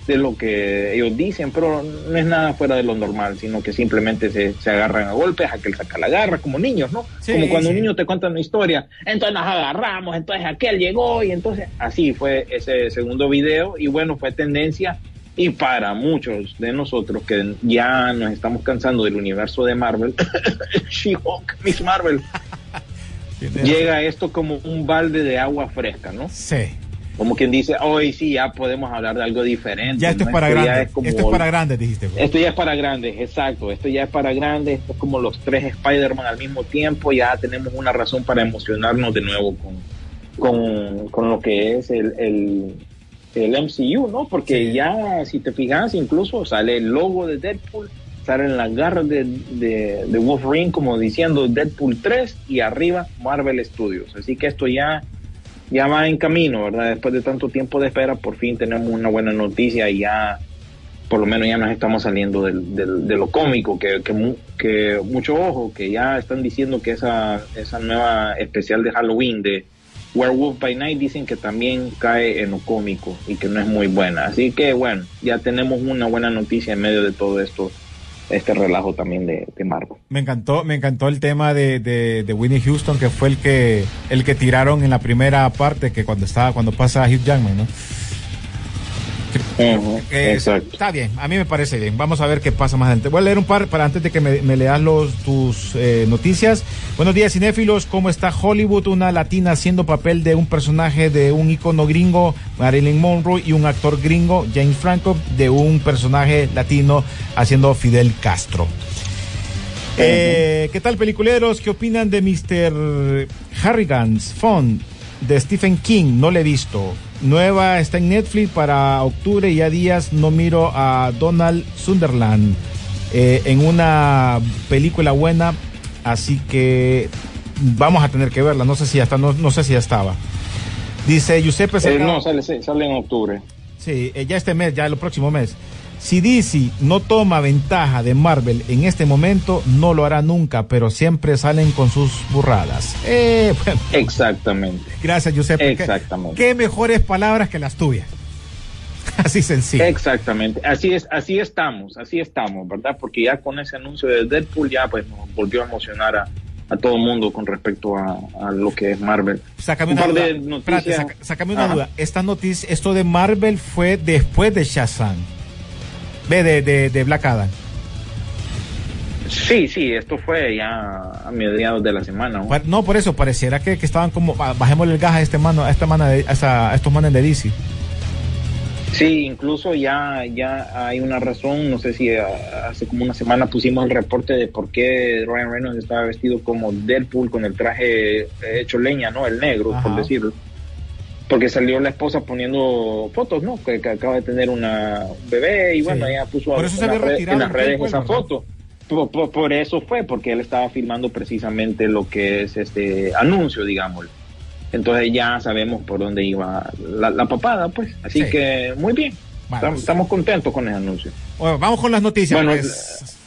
de lo que ellos dicen, pero no es nada fuera de lo normal, sino que simplemente se, se agarran a golpes, a que él saca la garra, como niños, ¿no? Sí, como cuando sí. un niño te cuenta una historia, entonces nos agarramos, entonces aquel llegó y entonces así fue ese segundo video y bueno, fue tendencia y para muchos de nosotros que ya nos estamos cansando del universo de Marvel, She-Hulk, Miss Marvel, llega esto como un balde de agua fresca, ¿no? Sí. Como quien dice, hoy sí ya podemos hablar de algo diferente. Ya esto es para grandes. como- Esto es para grandes, dijiste. esto ya es para grandes, exacto. Esto ya es para grandes. Esto es como los tres Spider-Man al mismo tiempo. Ya tenemos una razón para emocionarnos de nuevo con, con, con lo que es el, el, el MCU, ¿no? Porque Sí. ya, si te fijas, incluso sale el logo de Deadpool, salen las garras de, de, de Wolverine como diciendo Deadpool 3 y arriba Marvel Studios. Así que esto ya ya va en camino, ¿verdad? Después de tanto tiempo de espera, por fin tenemos una buena noticia y ya, por lo menos ya nos estamos saliendo del, del- de lo cómico, que, que, que mucho ojo, que ya están diciendo que esa, esa nueva especial de Halloween de Werewolf by Night dicen que también cae en lo cómico y que no es muy buena. Así que bueno, ya tenemos una buena noticia en medio de todo esto este relajo también de, de Marvel. Me encantó, me encantó el tema de, de, de Winnie Houston, que fue el que, el que tiraron en la primera parte, que cuando estaba, cuando pasa Hugh Jackman, ¿no? Eh, exacto. Está bien, a mí me parece bien. Vamos a ver qué pasa más adelante. Voy a leer un par para antes de que me, me leas los, tus eh, noticias. Buenos días, cinéfilos. ¿Cómo está Hollywood? Una latina haciendo papel de un personaje de un icono gringo, Marilyn Monroe, y un actor gringo, James Franco, de un personaje latino haciendo Fidel Castro. Eh, ¿Qué tal, peliculeros? ¿Qué opinan de Mr. Harrigan's Fund de Stephen King? No le he visto. Nueva está en Netflix para octubre y a días no miro a Donald Sunderland eh, en una película buena, así que vamos a tener que verla. No sé si ya está, no, no sé si ya estaba. Dice Giuseppe Eh, no, sale, sale en octubre. Sí, eh, ya este mes, ya el próximo mes. Si DC no toma ventaja de Marvel en este momento, no lo hará nunca, pero siempre salen con sus burradas. Eh, bueno, Exactamente. gracias, Giuseppe. ¿Qué- Exactamente. Qué, mejores palabras que las tuyas. Así sencillo. Exactamente, así es, así estamos, así estamos, ¿verdad? Porque ya con ese anuncio de Deadpool ya pues nos volvió a emocionar a, a todo el mundo con respecto a, a lo que es Marvel. Sácame Un una duda. de saca- sácame una duda. Esta noticia, esto de Marvel fue después de Shazam. Ve, de, de, de Black Adam. Sí, sí, esto fue ya a mediados de la semana. ¿no? Por eso, pareciera que, que estaban como, "Ah, bajémosle el gas a este mano, a esta de, a, esa- a estos manes de DC. Sí, incluso ya, ya hay una razón, no sé si ah, hace como una semana pusimos el reporte de por qué Ryan Reynolds estaba vestido como Deadpool con el traje eh, hecho leña, ¿no? El negro, Ajá. por decirlo. Porque salió la esposa poniendo fotos, ¿no? Que, que acaba de tener una, un bebé y bueno, Sí. ella puso Por eso en, en las redes esa ¿verdad? foto. Por, por- por eso fue, porque él estaba filmando precisamente lo que es este anuncio, digamos. Entonces ya sabemos por dónde iba la, la papada, pues. Así Sí. que muy bien. Estamos, estamos contentos con el anuncio. Bueno, vamos con las noticias. Bueno, pues.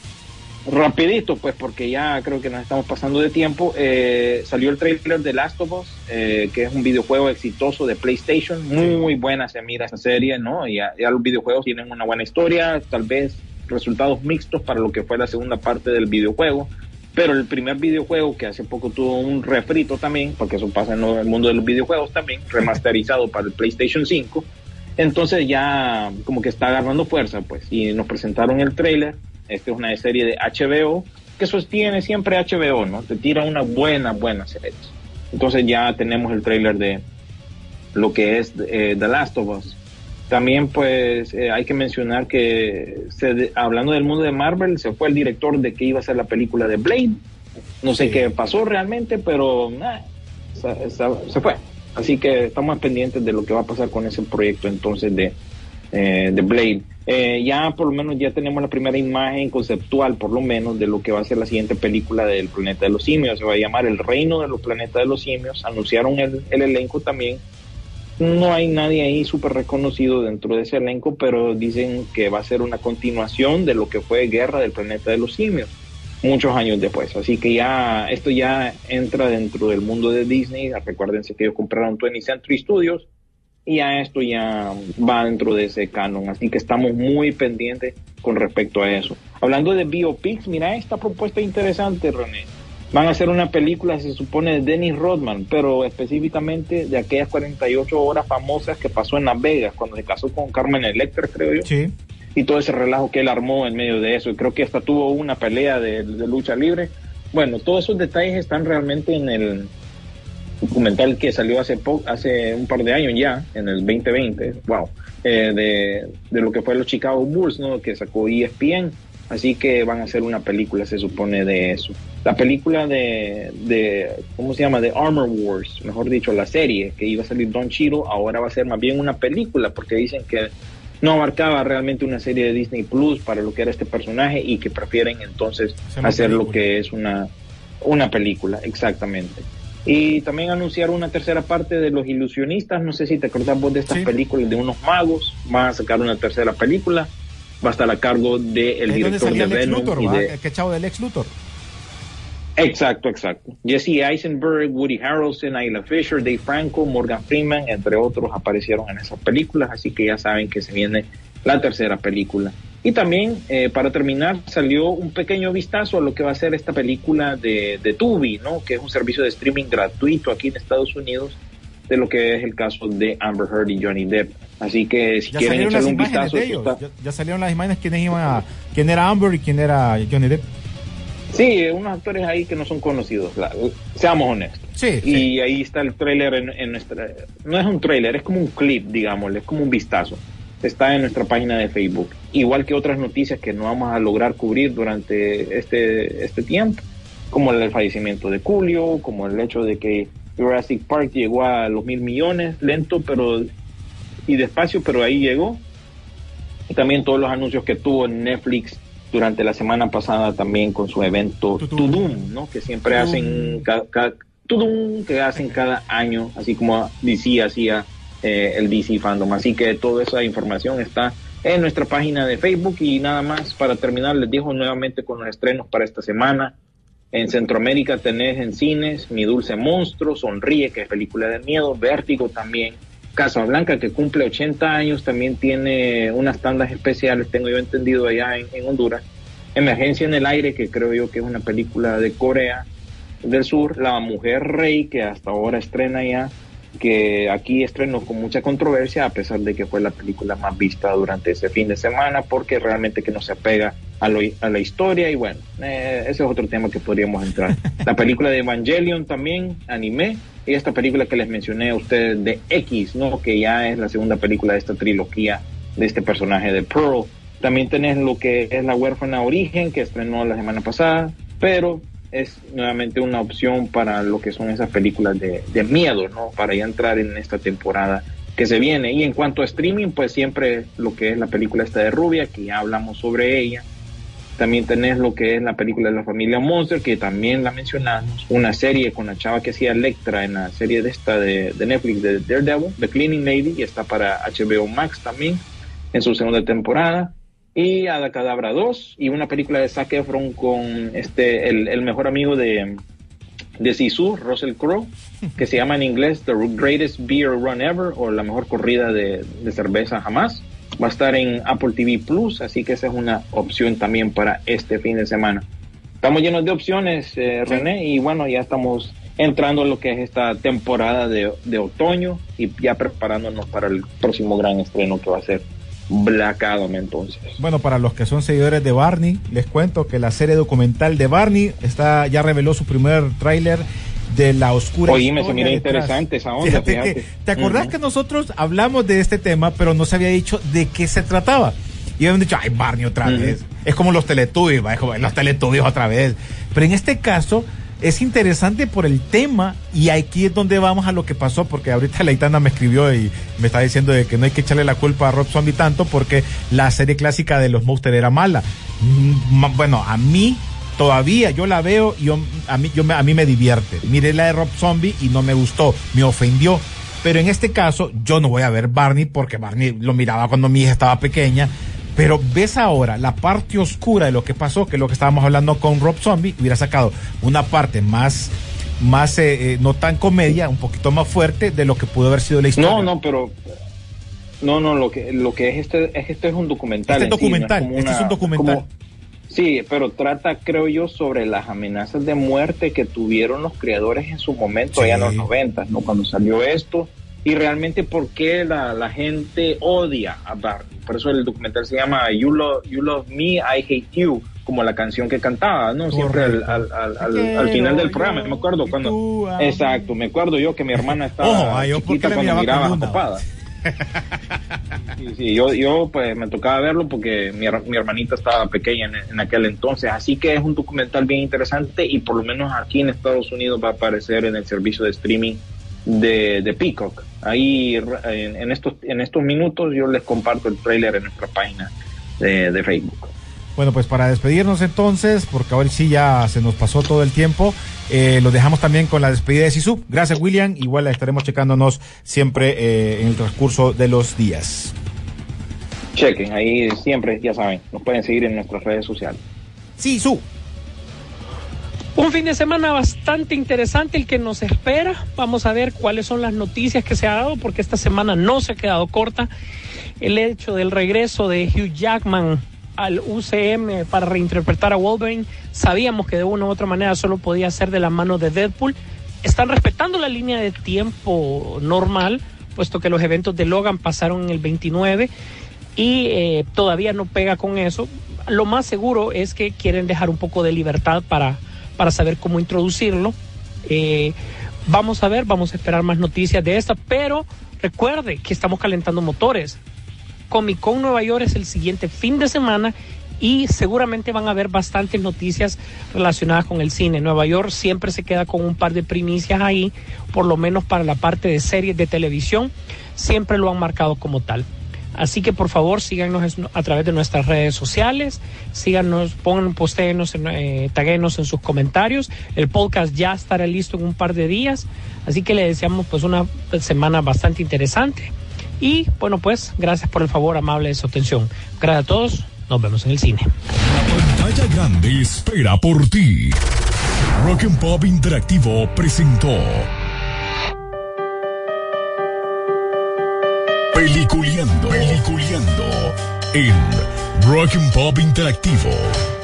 Rapidito, pues, porque ya creo que nos estamos pasando de tiempo. eh, salió el trailer de Last of Us, eh, que es un videojuego exitoso de PlayStation. Muy buena se mira esa serie, ¿no? Ya, ya los videojuegos tienen una buena historia, tal vez resultados mixtos para lo que fue la segunda parte del videojuego. Pero el primer videojuego, que hace poco tuvo un refrito también, porque eso pasa en el mundo de los videojuegos también, remasterizado para el PlayStation 5. Entonces ya como que está agarrando fuerza, pues. Y nos presentaron el trailer. Esta es una serie de HBO que sostiene siempre HBO, ¿no? Te tira una buena, buena serie. Entonces ya tenemos el trailer de lo que es eh, The Last of Us. También pues eh, hay que mencionar que se hablando del mundo de Marvel, se fue el director de que iba a ser la película de Blade. No sé Sí. qué pasó realmente, pero nah, se, se- se fue. Así que estamos pendientes de lo que va a pasar con ese proyecto entonces de, eh, de Blade. Eh, ya por lo menos ya tenemos la primera imagen conceptual, por lo menos, de lo que va a ser la siguiente película del Planeta de los Simios. Se va a llamar El Reino de los Planetas de los Simios. Anunciaron el, el elenco también. No hay nadie ahí súper reconocido dentro de ese elenco, pero dicen que va a ser una continuación de lo que fue Guerra del Planeta de los Simios, muchos años después. Así que ya esto ya entra dentro del mundo de Disney. Recuérdense que ellos compraron 20th Century Studios y ya esto ya va dentro de ese canon. Así que estamos muy pendientes con respecto a eso. Hablando de biopics, mira esta propuesta interesante, René. Van a hacer una película, se supone, de Dennis Rodman, pero específicamente de aquellas 48 horas famosas que pasó en Las Vegas, cuando se casó con Carmen Electra, creo yo Sí. y todo ese relajo que él armó en medio de eso. Y creo que hasta tuvo una pelea de, de lucha libre. Bueno, todos esos detalles están realmente en el documental que salió hace po hace un par de años ya, en el 2020, wow, eh, de, de lo que fue los Chicago Bulls, ¿no? Que sacó ESPN. Así que van a hacer una película, se supone, de eso. La película de, de, ¿cómo se llama? De Armor Wars, mejor dicho, la serie que iba a salir Don Chiro, ahora va a ser más bien una película, porque dicen que no abarcaba realmente una serie de Disney Plus para lo que era este personaje y que prefieren entonces Hacer lo que es una, una película, exactamente. Y también anunciaron una tercera parte de Los Ilusionistas, no sé si te acordás vos de estas Sí. películas de unos magos, van a sacar una tercera película, va a estar a cargo del donde director de Venom Luthor, y de... El que chavo de Lex Luthor. Exacto, exacto. Jesse Eisenberg, Woody Harrelson, Ayla Fisher, Dave Franco, Morgan Freeman, entre otros, aparecieron en esas películas, así que ya saben que se viene la tercera película Y también, eh, para terminar, salió un pequeño vistazo a lo que va a ser esta película de, de Tubi, ¿no? que es un servicio de streaming gratuito aquí en Estados Unidos, de lo que es el caso de Amber Heard y Johnny Depp. Así que si Ya quieren echarle las un vistazo, de ellos. está- Ya, ya salieron las imágenes quiénes iban a, quién era Amber y quién era Johnny Depp. Sí, unos actores ahí que no son conocidos, la- seamos honestos. Sí, y sí. ahí está el tráiler en, en nuestra... No es un tráiler, es como un clip, digámosle, es como un vistazo. Está en nuestra página de Facebook. Igual que otras noticias que no vamos a lograr cubrir durante este, este tiempo, como el fallecimiento de Julio, como el hecho de que Jurassic Park llegó a los mil millones, lento pero y despacio, pero ahí llegó. Y también todos los anuncios que tuvo Netflix durante la semana pasada también con su evento Tudum. ¿no? Que siempre hacen ca- ca- Tudum, que hacen cada año, así como DC hacía eh, el DC Fandom. Así que toda esa información está en nuestra página de Facebook y nada más para terminar les dejo nuevamente con los estrenos para esta semana. En Centroamérica tenés en cines Mi Dulce Monstruo, Sonríe, que es película de miedo, Vértigo también, Casablanca, que cumple 80 años, también tiene unas tandas especiales, tengo yo entendido allá en Honduras. Emergencia en el aire, que creo yo que es una película de Corea del Sur, La Mujer Rey, que hasta ahora estrena ya, que aquí estrenó con mucha controversia, a pesar de que fue la película más vista durante ese fin de semana, porque realmente que no se apega a, lo- a la historia, y bueno, eh, ese es otro tema que podríamos entrar. La película de Evangelion también, anime, y esta película que les mencioné a ustedes de X, ¿no? que ya es la segunda película de esta trilogía de este personaje de Pearl. También tenés lo que es La huérfana Origen, que estrenó la semana pasada, pero es nuevamente una opción para lo que son esas películas de, de miedo, ¿no? Para ya entrar en esta temporada que se viene. Y en cuanto a streaming, pues siempre lo que es la película esta de Rubia, que ya hablamos sobre ella. También tenés lo que es la película de la familia Monster, que también la mencionamos. Una serie con la chava que hacía Electra en la serie de esta de, de Netflix de Daredevil, The Cleaning Lady, y está para HBO Max también en su segunda temporada. Y Adacadabra 2 y una película de Zac Efron con este el, el mejor amigo de, de Sisu, Russell Crowe, que se llama en inglés The Greatest Beer Run Ever o la mejor corrida de, de cerveza jamás. Va a estar en Apple TV Plus, así que esa es una opción también para este fin de semana. Estamos llenos de opciones, eh, René, y bueno, ya estamos entrando en lo que es esta temporada de, de otoño y ya preparándonos para el próximo gran estreno que va a ser Black Adam entonces. Bueno, para los que son seguidores de Barney, les cuento que la serie documental de Barney está ya reveló su primer tráiler de la oscura se historia mira interesante esa onda, Fíjate fíjate. que- ¿Te acordás que nosotros hablamos de este tema, pero no se había dicho de qué se trataba? Y habían dicho, ay, Barney otra vez. Es como los Teletubbies, va, es como los Teletubbies otra vez. Pero en este caso es interesante por el tema y aquí es donde vamos a lo que pasó, porque ahorita Leitana me escribió y me está diciendo de que no hay que echarle la culpa a Rob Zombie tanto porque la serie clásica de los Monsters era mala. Mm, Bueno, a mí todavía yo la veo y yo- a, mí, a mí me divierte. Miré la de Rob Zombie y no me gustó, me ofendió. Pero en este caso, yo no voy a ver Barney porque Barney lo miraba cuando mi hija estaba pequeña. Pero ves ahora la parte oscura de lo que pasó, que es lo que estábamos hablando con Rob Zombie, hubiera sacado una parte más, más eh, eh, no tan comedia, un poquito más fuerte de lo que pudo haber sido la historia. No, no, pero no, no, lo que lo que es este es este es un documental. Este es en sí, no documental, como este es un documental. como- sí, pero trata, creo yo, sobre las amenazas de muerte que tuvieron los creadores en su momento, Sí. allá en los noventas, ¿no? Cuando salió esto y realmente por qué la, la gente odia a Barney. Por eso el documental se llama You Love, you love Me, I Hate You, como la canción que cantaba, ¿no? Siempre al, al, al, al- al final del programa, me acuerdo cuando... Exacto, me acuerdo yo que mi hermana estaba Ojo, ay, yo chiquita cuando miraba. Copada. Sí, sí, yo, yo pues me tocaba verlo porque mi, mi hermanita estaba pequeña en, en aquel entonces, así que es un documental bien interesante y por lo menos aquí en Estados Unidos va a aparecer en el servicio de streaming de, de Peacock. Ahí en, en estos, en estos minutos yo les comparto el trailer en nuestra página de, de Facebook. Bueno, pues para despedirnos entonces, porque ahora sí ya se nos pasó todo el tiempo, eh, lo dejamos también con la despedida de Sisu. Gracias, William. Igual la estaremos checándonos siempre eh, en el transcurso de los días. Chequen, ahí siempre, ya saben, nos pueden seguir en nuestras redes sociales. Sisu. Un fin de semana bastante interesante el que nos espera. Vamos a ver cuáles son las noticias que se ha dado, porque esta semana no se ha quedado corta. El hecho del regreso de Hugh Jackman al UCM para reinterpretar a Wolverine. Sabíamos que de una u otra manera solo podía ser de la mano de Deadpool. Están respetando la línea de tiempo normal, puesto que los eventos de Logan pasaron en el 29 y eh, todavía no pega con eso. Lo más seguro es que quieren dejar un poco de libertad para, para saber cómo introducirlo. Eh, vamos a ver, vamos a esperar más noticias de esta, pero recuerde que estamos calentando motores. Comic Con Nueva York es el siguiente fin de semana y seguramente van a haber bastantes noticias relacionadas con el cine. Nueva York siempre se queda con un par de primicias ahí, por lo menos para la parte de series de televisión, siempre lo han marcado como tal. Así que por favor síganos a través de nuestras redes sociales, síganos, pongan, postéenos, eh, en sus comentarios. El podcast ya estará listo en un par de días, así que le deseamos pues una semana bastante interesante. Y bueno pues, gracias por el favor amable de su atención. Gracias a todos, nos vemos en el cine. La pantalla grande espera por ti. Rock and Pop Interactivo presentó En Rock and Pop Interactivo.